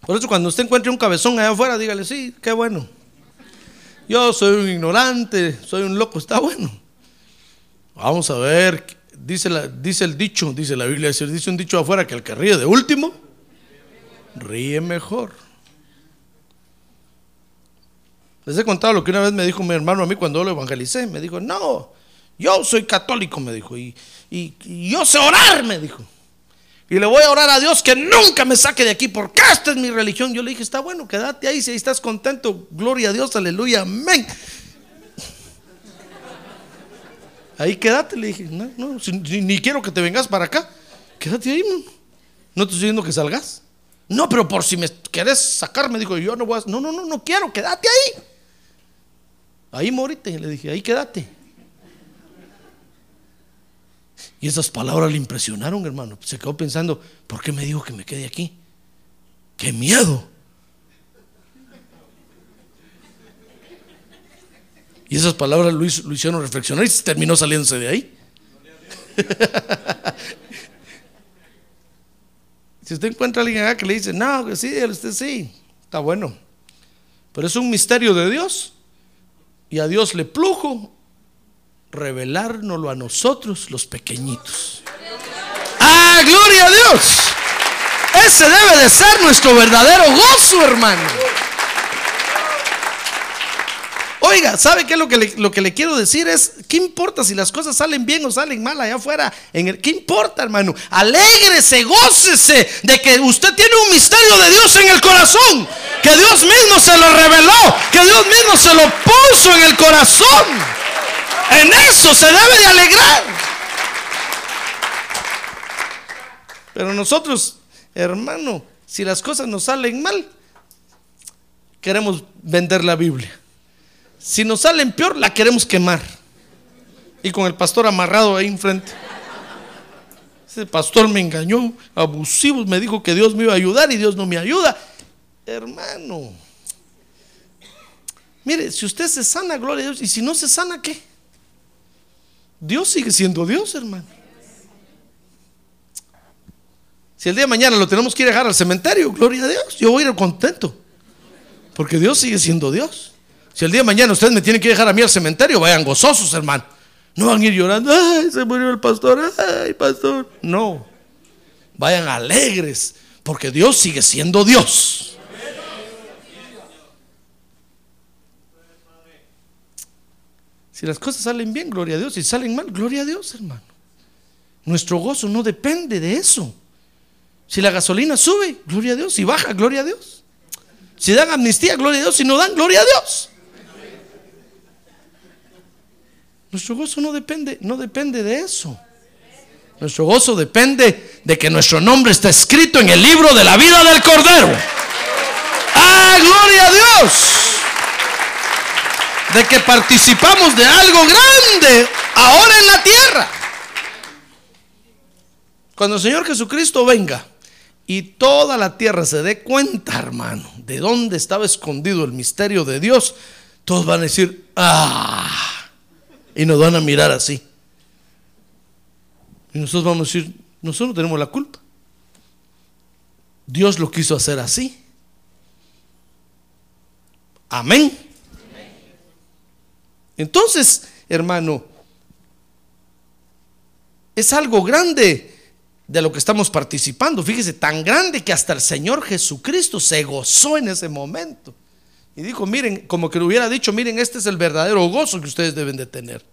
Por eso cuando usted encuentre un cabezón allá afuera, dígale, sí, qué bueno. Yo soy un ignorante, soy un loco, está bueno. Vamos a ver, dice, la, dice el dicho, dice la Biblia, dice un dicho afuera que el que ríe de último, ríe mejor. Les he contado lo que una vez me dijo mi hermano a mí cuando lo evangelicé. Me dijo, no, yo soy católico, me dijo, y, y yo sé orar, me dijo. Y le voy a orar a Dios que nunca me saque de aquí porque esta es mi religión. Yo le dije, está bueno, quédate ahí si ahí estás contento. Gloria a Dios, aleluya, amén. Ahí quédate, le dije, no, no, ni, quiero que te vengas para acá. Quédate ahí, no, te estoy diciendo que salgas. No, pero por si me quieres sacar, me dijo, yo no voy a... No, no, no, no quiero, quédate ahí. Ahí morite, le dije, ahí quédate. Y esas palabras le impresionaron, hermano. Se quedó pensando, ¿por qué me dijo que me quede aquí? ¡Qué miedo! Y esas palabras lo, hicieron reflexionar y terminó saliéndose de ahí. si usted encuentra a alguien acá que le dice, no, que sí, usted sí, está bueno. Pero es un misterio de Dios. Y a Dios le plujo revelárnoslo a nosotros los pequeñitos. ¡Ah, gloria a Dios! Ese debe de ser nuestro verdadero gozo, hermano. Oiga, ¿sabe qué lo que, lo que le quiero decir? Es, ¿qué importa si las cosas salen bien o salen mal allá afuera? En el, ¿Qué importa, hermano? Alégrese, gócese de que usted tiene un misterio de Dios en el corazón. Que Dios mismo se lo reveló. Que Dios mismo se lo puso en el corazón. En eso se debe de alegrar. Pero nosotros, hermano, si las cosas nos salen mal, queremos vender la Biblia. Si nos salen peor, la queremos quemar. Y con el pastor amarrado ahí enfrente. Ese pastor me engañó, abusivo, me dijo que Dios me iba a ayudar y Dios no me ayuda. Hermano, mire, si usted se sana, gloria a Dios, y si no se sana, ¿qué? Dios sigue siendo Dios, hermano. Si el día de mañana lo tenemos que ir a dejar al cementerio, gloria a Dios, yo voy a ir contento. Porque Dios sigue siendo Dios. Si el día de mañana ustedes me tienen que dejar a mí al cementerio, vayan gozosos, hermano. No van a ir llorando, ay, se murió el pastor, ay, pastor. No, vayan alegres, porque Dios sigue siendo Dios. Si las cosas salen bien, gloria a Dios. Si salen mal, gloria a Dios, hermano. Nuestro gozo no depende de eso. Si la gasolina sube, gloria a Dios. Si baja, gloria a Dios. Si dan amnistía, gloria a Dios. Si no dan, gloria a Dios. Nuestro gozo no depende, no depende de eso. Nuestro gozo depende de que nuestro nombre está escrito en el libro de la vida del Cordero. ¡Ah, gloria a Dios! De que participamos de algo grande ahora en la tierra. Cuando el Señor Jesucristo venga y toda la tierra se dé cuenta, hermano, de dónde estaba escondido el misterio de Dios, todos van a decir, ah, y nos van a mirar así. Y nosotros vamos a decir, nosotros no tenemos la culpa. Dios lo quiso hacer así. Amén. Entonces, hermano, es algo grande de lo que estamos participando. Fíjese, tan grande que hasta el Señor Jesucristo se gozó en ese momento. Y dijo, miren, como que le hubiera dicho, miren, este es el verdadero gozo que ustedes deben de tener.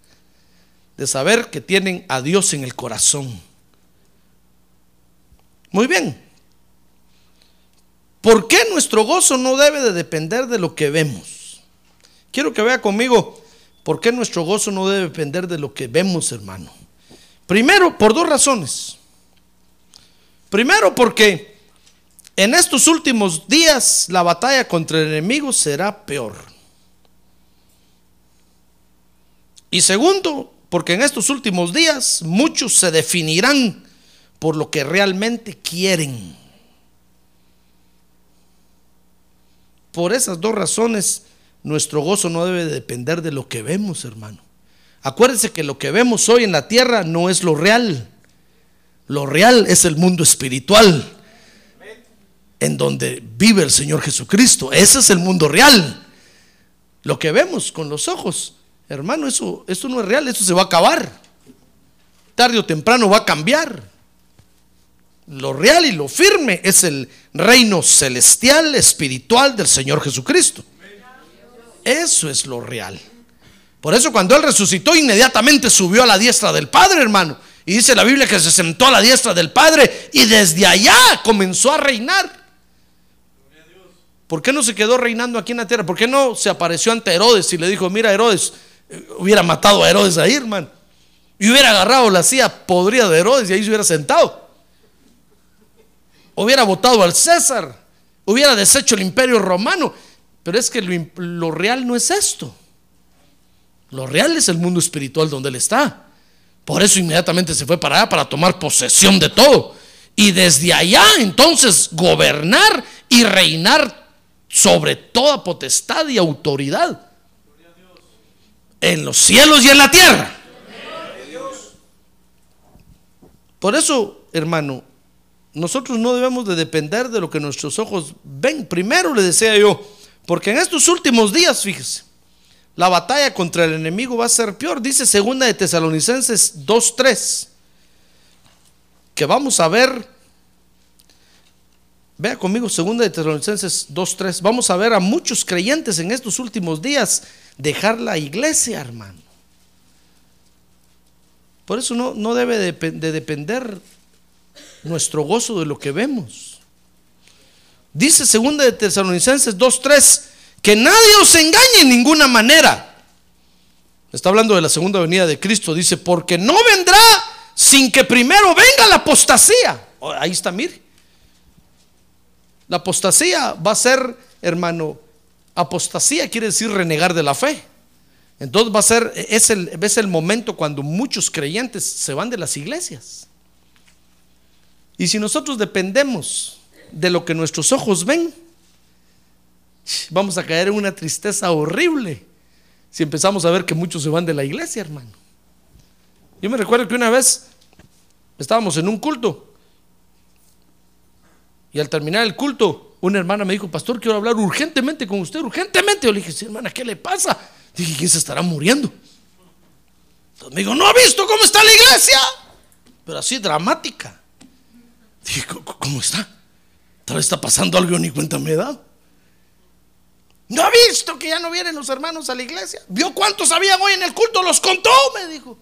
De saber que tienen a Dios en el corazón. Muy bien. ¿Por qué nuestro gozo no debe de depender de lo que vemos? Quiero que vea conmigo, ¿por qué nuestro gozo no debe depender de lo que vemos, hermano? Primero, por dos razones. Primero, porque en estos últimos días la batalla contra el enemigo será peor. Y segundo, porque en estos últimos días muchos se definirán por lo que realmente quieren. Por esas dos razones, nuestro gozo no debe depender de lo que vemos, hermano. Acuérdense que lo que vemos hoy en la tierra no es lo real. Lo real es el mundo espiritual, en donde vive el Señor Jesucristo. Ese es el mundo real. Lo que vemos con los ojos, hermano, eso, eso no es real, eso se va a acabar. Tarde o temprano va a cambiar. Lo real y lo firme es el reino celestial, espiritual del Señor Jesucristo. Eso es lo real. Por eso cuando Él resucitó, inmediatamente subió a la diestra del Padre, hermano. Y dice la Biblia que se sentó a la diestra del Padre y desde allá comenzó a reinar. ¿Por qué no se quedó reinando aquí en la tierra? ¿Por qué no se apareció ante Herodes y le dijo, mira Herodes, eh, hubiera matado a Herodes ahí, hermano? Y hubiera agarrado la silla podrida de Herodes y ahí se hubiera sentado. Hubiera votado al César. Hubiera deshecho el imperio romano. Pero es que lo, real no es esto. Lo real es el mundo espiritual donde él está. Por eso inmediatamente se fue para allá para tomar posesión de todo. Y desde allá entonces gobernar y reinar sobre toda potestad y autoridad. En los cielos y en la tierra. Por eso, hermano, nosotros no debemos de depender de lo que nuestros ojos ven. Primero le decía yo, porque en estos últimos días, fíjese, la batalla contra el enemigo va a ser peor. Dice segunda de Tesalonicenses 2.3, que vamos a ver, vea conmigo segunda de Tesalonicenses 2.3, vamos a ver a muchos creyentes en estos últimos días dejar la iglesia, hermano. Por eso no, no debe de, de depender nuestro gozo de lo que vemos. Dice segunda de Tesalonicenses 2.3, que nadie os engañe en ninguna manera. Está hablando de la segunda venida de Cristo. Dice, porque no vendrá sin que primero venga la apostasía. Oh, ahí está, mire. La apostasía va a ser, hermano, apostasía quiere decir renegar de la fe. Entonces va a ser, es el, es el momento cuando muchos creyentes se van de las iglesias. Y si nosotros dependemos de lo que nuestros ojos ven, vamos a caer en una tristeza horrible si empezamos a ver que muchos se van de la iglesia, hermano. Yo me recuerdo que una vez estábamos en un culto y al terminar el culto, una hermana me dijo, pastor, quiero hablar urgentemente con usted, urgentemente. Yo le dije, sí, hermana, ¿qué le pasa? Dije, ¿quién se estará muriendo? Entonces me dijo, ¿no ha visto cómo está la iglesia? Pero así dramática. Dije, ¿cómo está? Tal está pasando algo ni cuenta me dado. ¿No ha visto que ya no vienen los hermanos a la iglesia? ¿Vio cuántos habían hoy en el culto? Los contó, me dijo.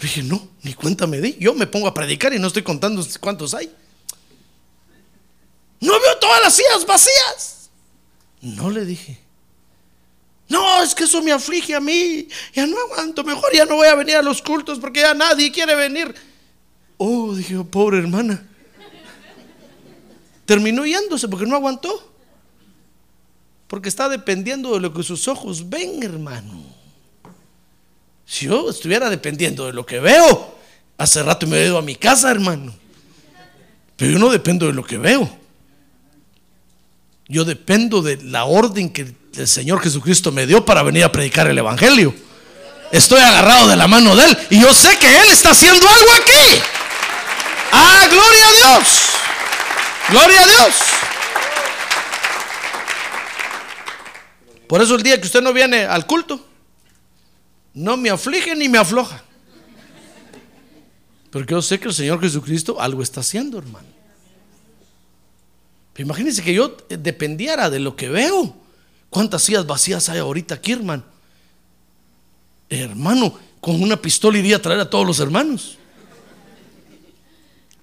Dije, no, ni cuenta me di. Yo me pongo a predicar y no estoy contando cuántos hay. No veo todas las sillas vacías. No le dije. No, es que eso me aflige a mí. Ya no aguanto. Mejor ya no voy a venir a los cultos porque ya nadie quiere venir. Oh, dije, pobre hermana. Terminó yéndose porque no aguantó. Porque está dependiendo de lo que sus ojos ven, hermano. Si yo estuviera dependiendo de lo que veo, hace rato me he ido a mi casa, hermano. Pero yo no dependo de lo que veo. Yo dependo de la orden que el Señor Jesucristo me dio para venir a predicar el Evangelio. Estoy agarrado de la mano de Él y yo sé que Él está haciendo algo aquí. Ah, gloria a Dios. Gloria a Dios. Por eso el día que usted no viene al culto, no me aflige ni me afloja. Porque yo sé que el Señor Jesucristo algo está haciendo, hermano. Pero imagínense que yo dependiera de lo que veo. ¿Cuántas sillas vacías hay ahorita aquí, hermano? Hermano, con una pistola iría a traer a todos los hermanos.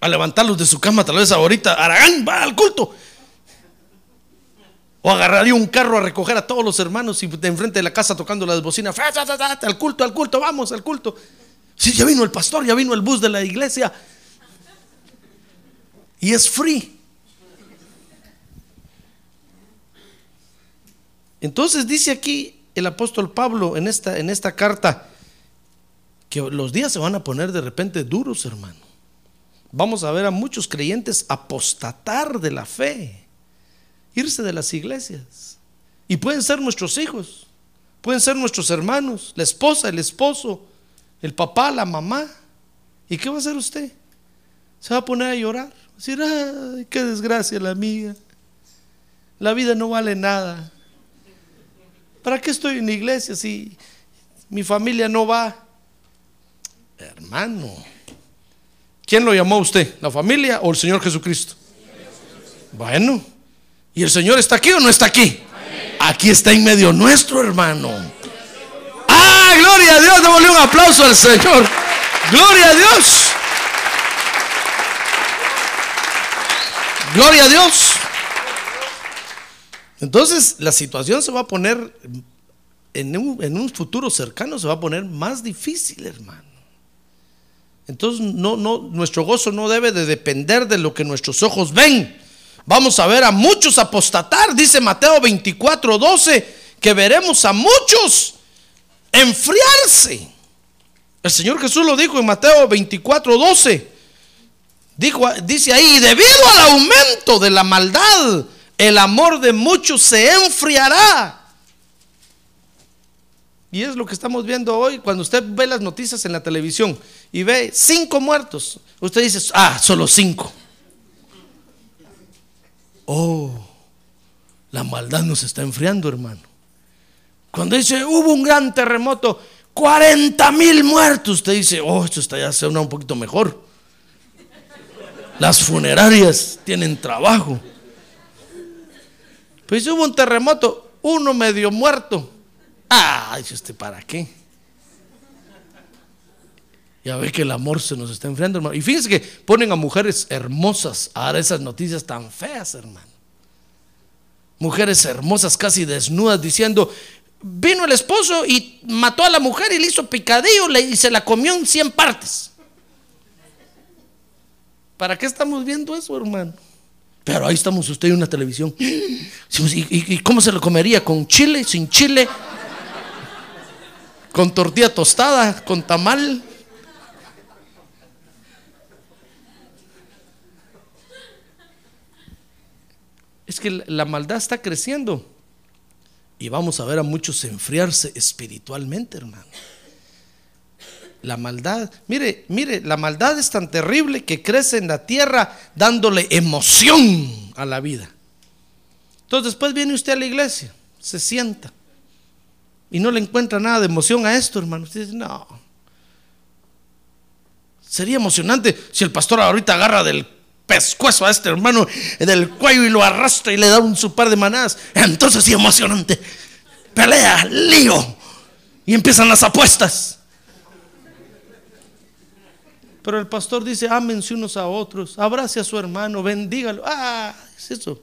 A levantarlos de su cama, tal vez ahorita. Aragán, va al culto. O agarraría un carro a recoger a todos los hermanos y de enfrente de la casa tocando las bocinas. Al culto, al culto, vamos, al culto. Sí, ya vino el pastor, ya vino el bus de la iglesia. Y es free. Entonces dice aquí el apóstol Pablo en esta, en esta carta que los días se van a poner de repente duros, hermano. Vamos a ver a muchos creyentes apostatar de la fe, irse de las iglesias. Y pueden ser nuestros hijos, pueden ser nuestros hermanos, la esposa, el esposo, el papá, la mamá. ¿Y qué va a hacer usted? Se va a poner a llorar. decir, ay, qué desgracia la mía. La vida no vale nada. ¿Para qué estoy en la iglesia si mi familia no va? Hermano, ¿quién lo llamó a usted? ¿La familia o el Señor Jesucristo? Bueno, ¿y el Señor está aquí o no está aquí? Aquí está en medio nuestro, hermano. ¡Ah, gloria a Dios! Démosle un aplauso al Señor. ¡Gloria a Dios! ¡Gloria a Dios! Entonces la situación se va a poner, en un, futuro cercano se va a poner más difícil, hermano. Entonces no, no, nuestro gozo no debe de depender de lo que nuestros ojos ven. Vamos a ver a muchos apostatar, dice Mateo 24, 12, que veremos a muchos enfriarse. El Señor Jesús lo dijo en Mateo 24, 12. Dijo, dice ahí, debido al aumento de la maldad, el amor de muchos se enfriará. Y es lo que estamos viendo hoy. Cuando usted ve las noticias en la televisión y ve cinco muertos, usted dice, ah, solo cinco. Oh, la maldad nos está enfriando, hermano. Cuando dice, hubo un gran terremoto, 40 mil muertos, usted dice, oh, esto está ya suena un poquito mejor. Las funerarias tienen trabajo. Pues hubo un terremoto, uno medio muerto. Ah, dice usted, ¿para qué? Ya ve que el amor se nos está enfriando, hermano. Y fíjense que ponen a mujeres hermosas a dar esas noticias tan feas, hermano. Mujeres hermosas, casi desnudas, diciendo, vino el esposo y mató a la mujer y le hizo picadillo y se la comió en 100 partes. ¿Para qué estamos viendo eso, hermano? Pero ahí estamos usted en una televisión. ¿Y, cómo se lo comería? ¿Con chile? ¿Sin chile? ¿Con tortilla tostada? ¿Con tamal? Es que la maldad está creciendo. Y vamos a ver a muchos enfriarse espiritualmente, hermano. La maldad, mire, mire, la maldad es tan terrible que crece en la tierra dándole emoción a la vida. Entonces después viene usted a la iglesia, se sienta y no le encuentra nada de emoción a esto, hermano. Usted dice, no. Sería emocionante si el pastor ahorita agarra del pescuezo a este hermano del cuello y lo arrastra y le da un su par de manadas. Entonces sí emocionante. Pelea, lío. Y empiezan las apuestas. Pero el pastor dice, ámense unos a otros, abrace a su hermano, bendígalo. Ah, es eso.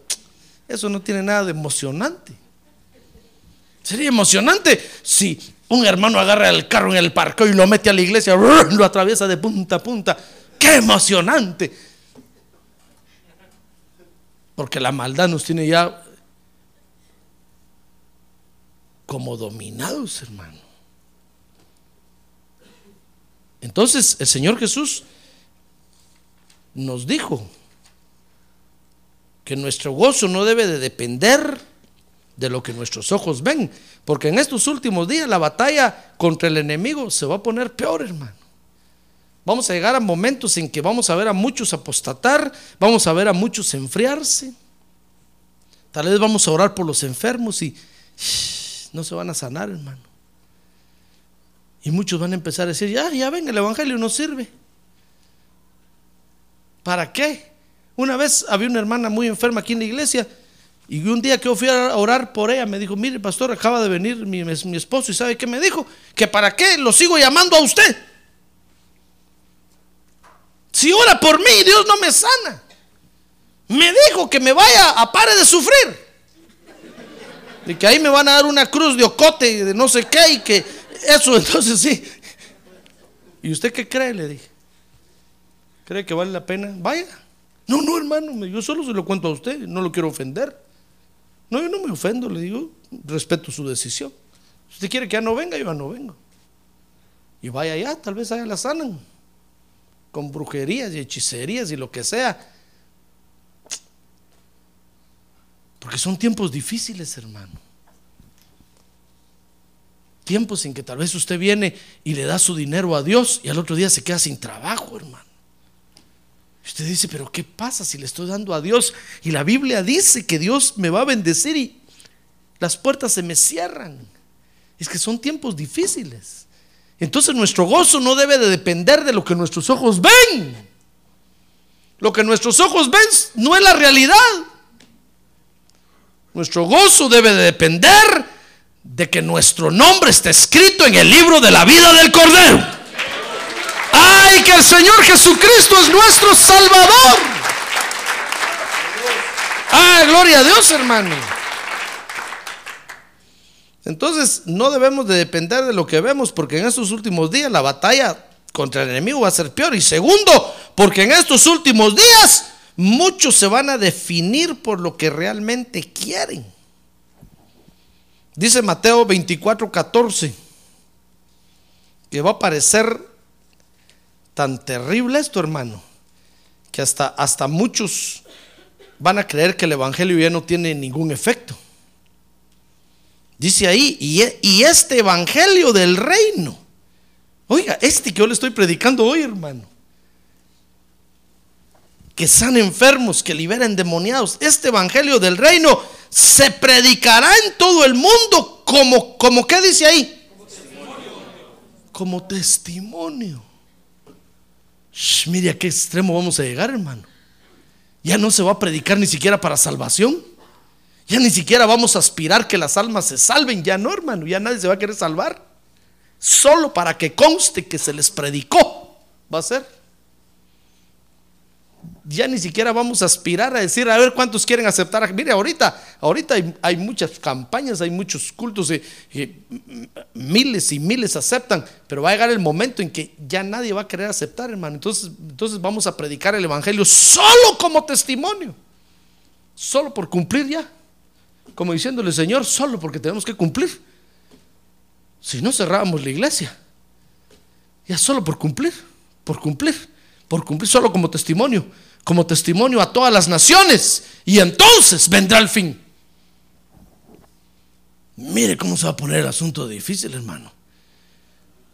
Eso no tiene nada de emocionante. Sería emocionante si un hermano agarra el carro en el parque y lo mete a la iglesia, lo atraviesa de punta a punta. ¡Qué emocionante! Porque la maldad nos tiene ya como dominados, hermano. Entonces el Señor Jesús nos dijo que nuestro gozo no debe de depender de lo que nuestros ojos ven, porque en estos últimos días la batalla contra el enemigo se va a poner peor, hermano. Vamos a llegar a momentos en que vamos a ver a muchos apostatar, vamos a ver a muchos enfriarse. Tal vez vamos a orar por los enfermos y no se van a sanar, hermano. Y muchos van a empezar a decir, ya, ya ven, el Evangelio no sirve. ¿Para qué? Una vez había una hermana muy enferma aquí en la iglesia y un día que yo fui a orar por ella me dijo, mire pastor, acaba de venir mi, mi esposo y ¿sabe qué me dijo? Que para qué lo sigo llamando a usted. Si ora por mí, Dios no me sana. Me dijo que me vaya a pare de sufrir. Y que ahí me van a dar una cruz de ocote y de no sé qué y que eso entonces sí. ¿Y usted qué cree? Le dije. ¿Cree que vale la pena? Vaya. No, no, hermano, yo solo se lo cuento a usted, no lo quiero ofender. No, yo no me ofendo, le digo, respeto su decisión. Si usted quiere que ya no venga, yo ya no vengo. Y vaya allá, tal vez allá la sanan. Con brujerías y hechicerías y lo que sea. Porque son tiempos difíciles, hermano. Tiempos en que tal vez usted viene y le da su dinero a Dios y al otro día se queda sin trabajo, hermano. Usted dice, pero ¿qué pasa si le estoy dando a Dios? Y la Biblia dice que Dios me va a bendecir y las puertas se me cierran. Es que son tiempos difíciles. Entonces nuestro gozo no debe de depender de lo que nuestros ojos ven. Lo que nuestros ojos ven no es la realidad. Nuestro gozo debe de depender de que nuestro nombre esté escrito en el libro de la vida del Cordero. ¡Ay, que el Señor Jesucristo es nuestro Salvador! ¡Ah, gloria a Dios, hermano! Entonces, no debemos de depender de lo que vemos, porque en estos últimos días la batalla contra el enemigo va a ser peor. Y segundo, porque en estos últimos días muchos se van a definir por lo que realmente quieren. Dice Mateo 24, 14, que va a parecer tan terrible esto, hermano, que hasta, hasta muchos van a creer que el Evangelio ya no tiene ningún efecto. Dice ahí, y, y este Evangelio del reino, oiga, este que yo le estoy predicando hoy, hermano, que sane enfermos, que liberen demoniados, este Evangelio del reino se predicará en todo el mundo como, como ¿qué dice ahí? Como testimonio. Como testimonio mire a qué extremo vamos a llegar, hermano. Ya no se va a predicar ni siquiera para salvación. Ya ni siquiera vamos a aspirar que las almas se salven. Ya no, hermano. Ya nadie se va a querer salvar. Solo para que conste que se les predicó. Va a ser ya ni siquiera vamos a aspirar a decir, a ver cuántos quieren aceptar. Mire, ahorita, ahorita hay, muchas campañas, hay muchos cultos, y, miles y miles aceptan, pero va a llegar el momento en que ya nadie va a querer aceptar, hermano. Entonces, entonces vamos a predicar el Evangelio solo como testimonio, solo por cumplir ya. Como diciéndole, Señor, solo porque tenemos que cumplir. Si no cerrábamos la iglesia, ya solo por cumplir, por cumplir por cumplir solo como testimonio, como testimonio a todas las naciones. Y entonces vendrá el fin. Mire cómo se va a poner el asunto difícil, hermano.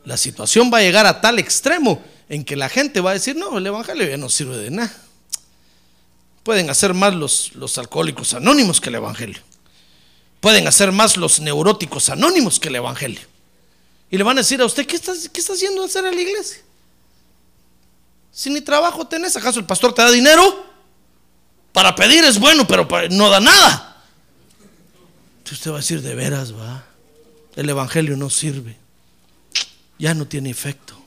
La situación va a llegar a tal extremo en que la gente va a decir, no, el Evangelio ya no sirve de nada. Pueden hacer más los, los alcohólicos anónimos que el Evangelio. Pueden hacer más los neuróticos anónimos que el Evangelio. Y le van a decir a usted, ¿qué está, qué está haciendo hacer en la iglesia? Si ni trabajo tenés, ¿acaso el pastor te da dinero? Para pedir es bueno, pero no da nada. Entonces usted va a decir, de veras, va. El evangelio no sirve. Ya no tiene efecto.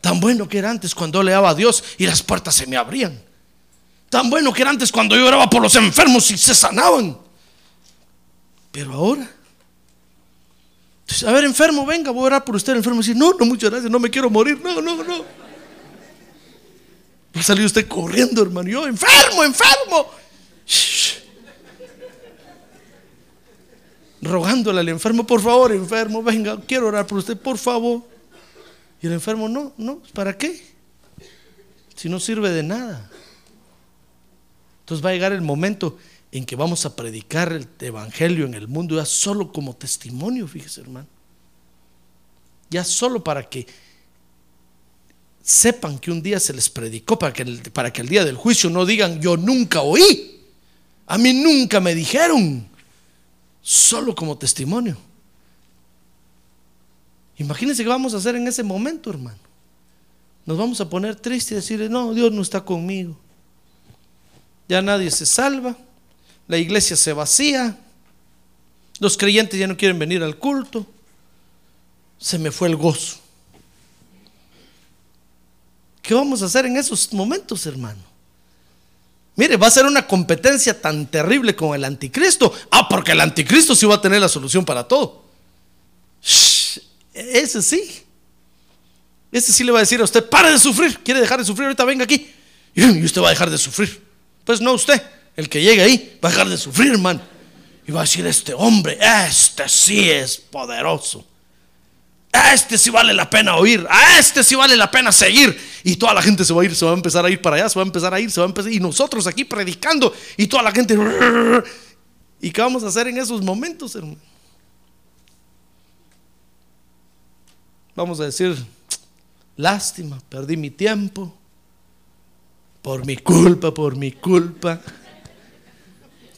Tan bueno que era antes cuando le daba a Dios y las puertas se me abrían. Tan bueno que era antes cuando yo oraba por los enfermos y se sanaban. Pero ahora. a ver, enfermo, venga, voy a orar por usted, enfermo. Y decir, no, no, muchas gracias, no me quiero morir. No, no, no. Salió usted corriendo, hermano. Yo, enfermo, enfermo. Rogándole al enfermo, por favor, enfermo, venga, quiero orar por usted, por favor. Y el enfermo, no, no, ¿para qué? Si no sirve de nada. Entonces va a llegar el momento en que vamos a predicar el evangelio en el mundo ya solo como testimonio, fíjese, hermano. Ya solo para que sepan que un día se les predicó para que, para que el día del juicio no digan yo nunca oí, a mí nunca me dijeron, solo como testimonio. Imagínense qué vamos a hacer en ese momento, hermano. Nos vamos a poner tristes y decirle, no, Dios no está conmigo. Ya nadie se salva, la iglesia se vacía, los creyentes ya no quieren venir al culto, se me fue el gozo. ¿Qué vamos a hacer en esos momentos, hermano? Mire, va a ser una competencia tan terrible con el anticristo. Ah, porque el anticristo sí va a tener la solución para todo. ese sí. Ese sí le va a decir a usted, pare de sufrir. ¿Quiere dejar de sufrir? Ahorita venga aquí. Y usted va a dejar de sufrir. Pues no usted. El que llegue ahí va a dejar de sufrir, hermano. Y va a decir, este hombre, este sí es poderoso. A este sí vale la pena oír. A este sí vale la pena seguir. Y toda la gente se va a ir, se va a empezar a ir para allá, se va a empezar a ir, se va a empezar. Y nosotros aquí predicando y toda la gente. ¿Y qué vamos a hacer en esos momentos, hermano? Vamos a decir, lástima, perdí mi tiempo. Por mi culpa, por mi culpa.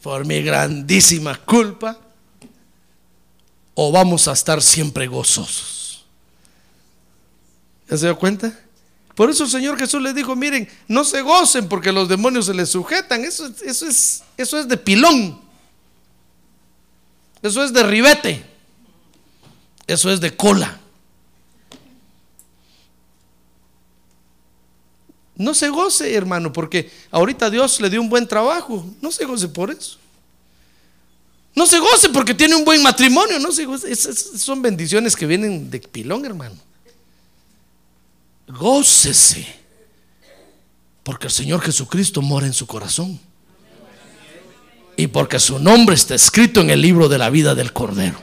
Por mi grandísima culpa. O vamos a estar siempre gozosos. ¿Ya se dio cuenta? Por eso el Señor Jesús les dijo, miren, no se gocen porque los demonios se les sujetan. Eso, eso, es, eso es de pilón. Eso es de ribete. Eso es de cola. No se goce, hermano, porque ahorita Dios le dio un buen trabajo. No se goce por eso. No se goce porque tiene un buen matrimonio. No se goce. son bendiciones que vienen de pilón, hermano gócese, porque el Señor Jesucristo mora en su corazón. Y porque su nombre está escrito en el libro de la vida del Cordero.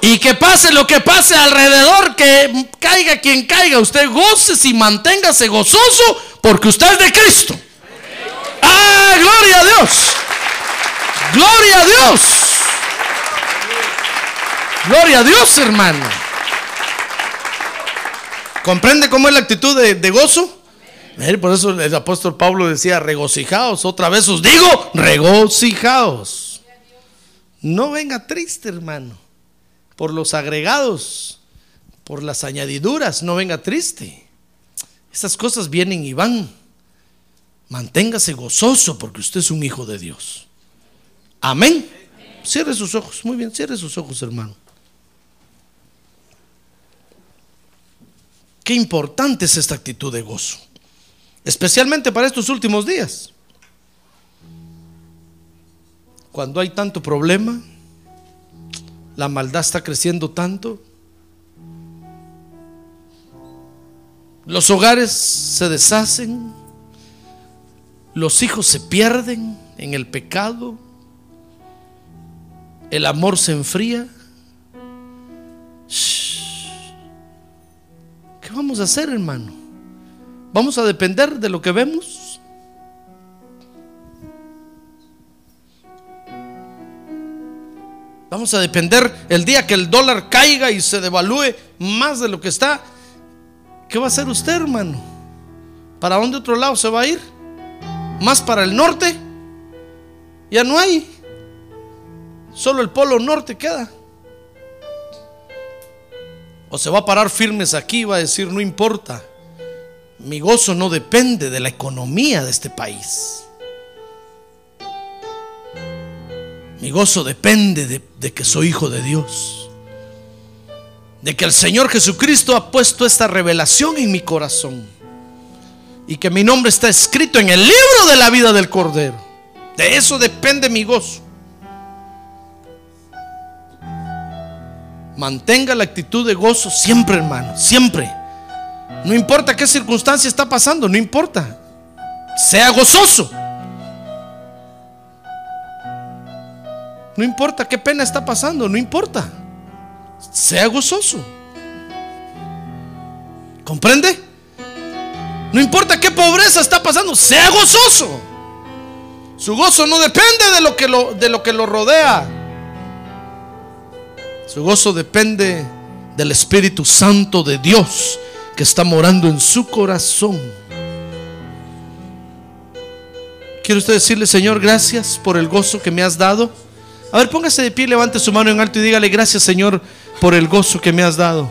Y que pase lo que pase alrededor, que caiga quien caiga, usted goce y manténgase gozoso porque usted es de Cristo. ¡Ah, gloria a Dios! ¡Gloria a Dios! ¡Gloria a Dios, hermano! ¿Comprende cómo es la actitud de, gozo? Por eso el apóstol Pablo decía, regocijaos. Otra vez os digo, regocijaos. No venga triste, hermano. Por los agregados, por las añadiduras, no venga triste. Esas cosas vienen y van. Manténgase gozoso porque usted es un hijo de Dios. Amén. Cierre sus ojos. Muy bien, cierre sus ojos, hermano. Qué importante es esta actitud de gozo, especialmente para estos últimos días. Cuando hay tanto problema, la maldad está creciendo tanto, los hogares se deshacen, los hijos se pierden en el pecado, el amor se enfría. ¿Qué vamos a hacer, hermano? ¿Vamos a depender de lo que vemos? Vamos a depender el día que el dólar caiga y se devalúe más de lo que está. ¿Qué va a hacer usted, hermano? ¿Para dónde otro lado se va a ir? ¿Más para el norte? Ya no hay. Solo el polo norte queda. O se va a parar firmes aquí y va a decir, no importa, mi gozo no depende de la economía de este país. Mi gozo depende de, de, que soy hijo de Dios. De que el Señor Jesucristo ha puesto esta revelación en mi corazón. Y que mi nombre está escrito en el libro de la vida del Cordero. De eso depende mi gozo. Mantenga la actitud de gozo siempre, hermano, siempre. No importa qué circunstancia está pasando, no importa. Sea gozoso. No importa qué pena está pasando, no importa. Sea gozoso. ¿Comprende? No importa qué pobreza está pasando, sea gozoso. Su gozo no depende de lo que lo, de lo, que lo rodea. Su gozo depende del Espíritu Santo de Dios que está morando en su corazón. Quiere usted decirle, Señor, gracias por el gozo que me has dado. A ver, póngase de pie, levante su mano en alto y dígale, gracias, Señor, por el gozo que me has dado.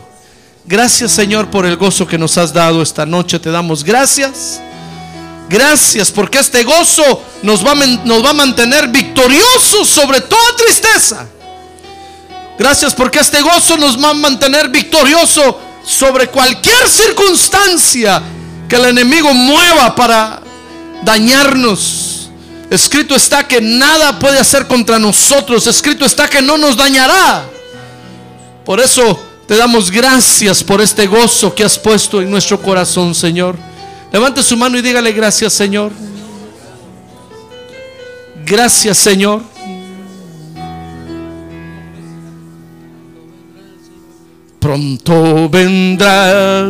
Gracias Señor por el gozo que nos has dado esta noche. Te damos gracias. Gracias porque este gozo nos va, nos va a mantener victoriosos sobre toda tristeza. Gracias porque este gozo nos va a mantener victorioso sobre cualquier circunstancia que el enemigo mueva para dañarnos. Escrito está que nada puede hacer contra nosotros. Escrito está que no nos dañará. Por eso te damos gracias por este gozo que has puesto en nuestro corazón, Señor. Levante su mano y dígale gracias, Señor. Gracias, Señor. Pronto vendrá.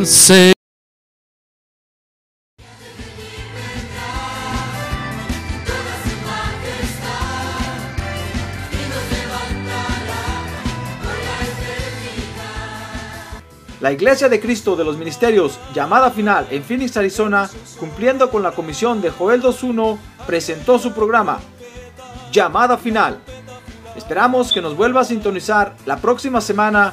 La Iglesia de Cristo de los Ministerios, llamada final en Phoenix, Arizona, cumpliendo con la comisión de Joel 2.1, presentó su programa, Llamada Final. Esperamos que nos vuelva a sintonizar la próxima semana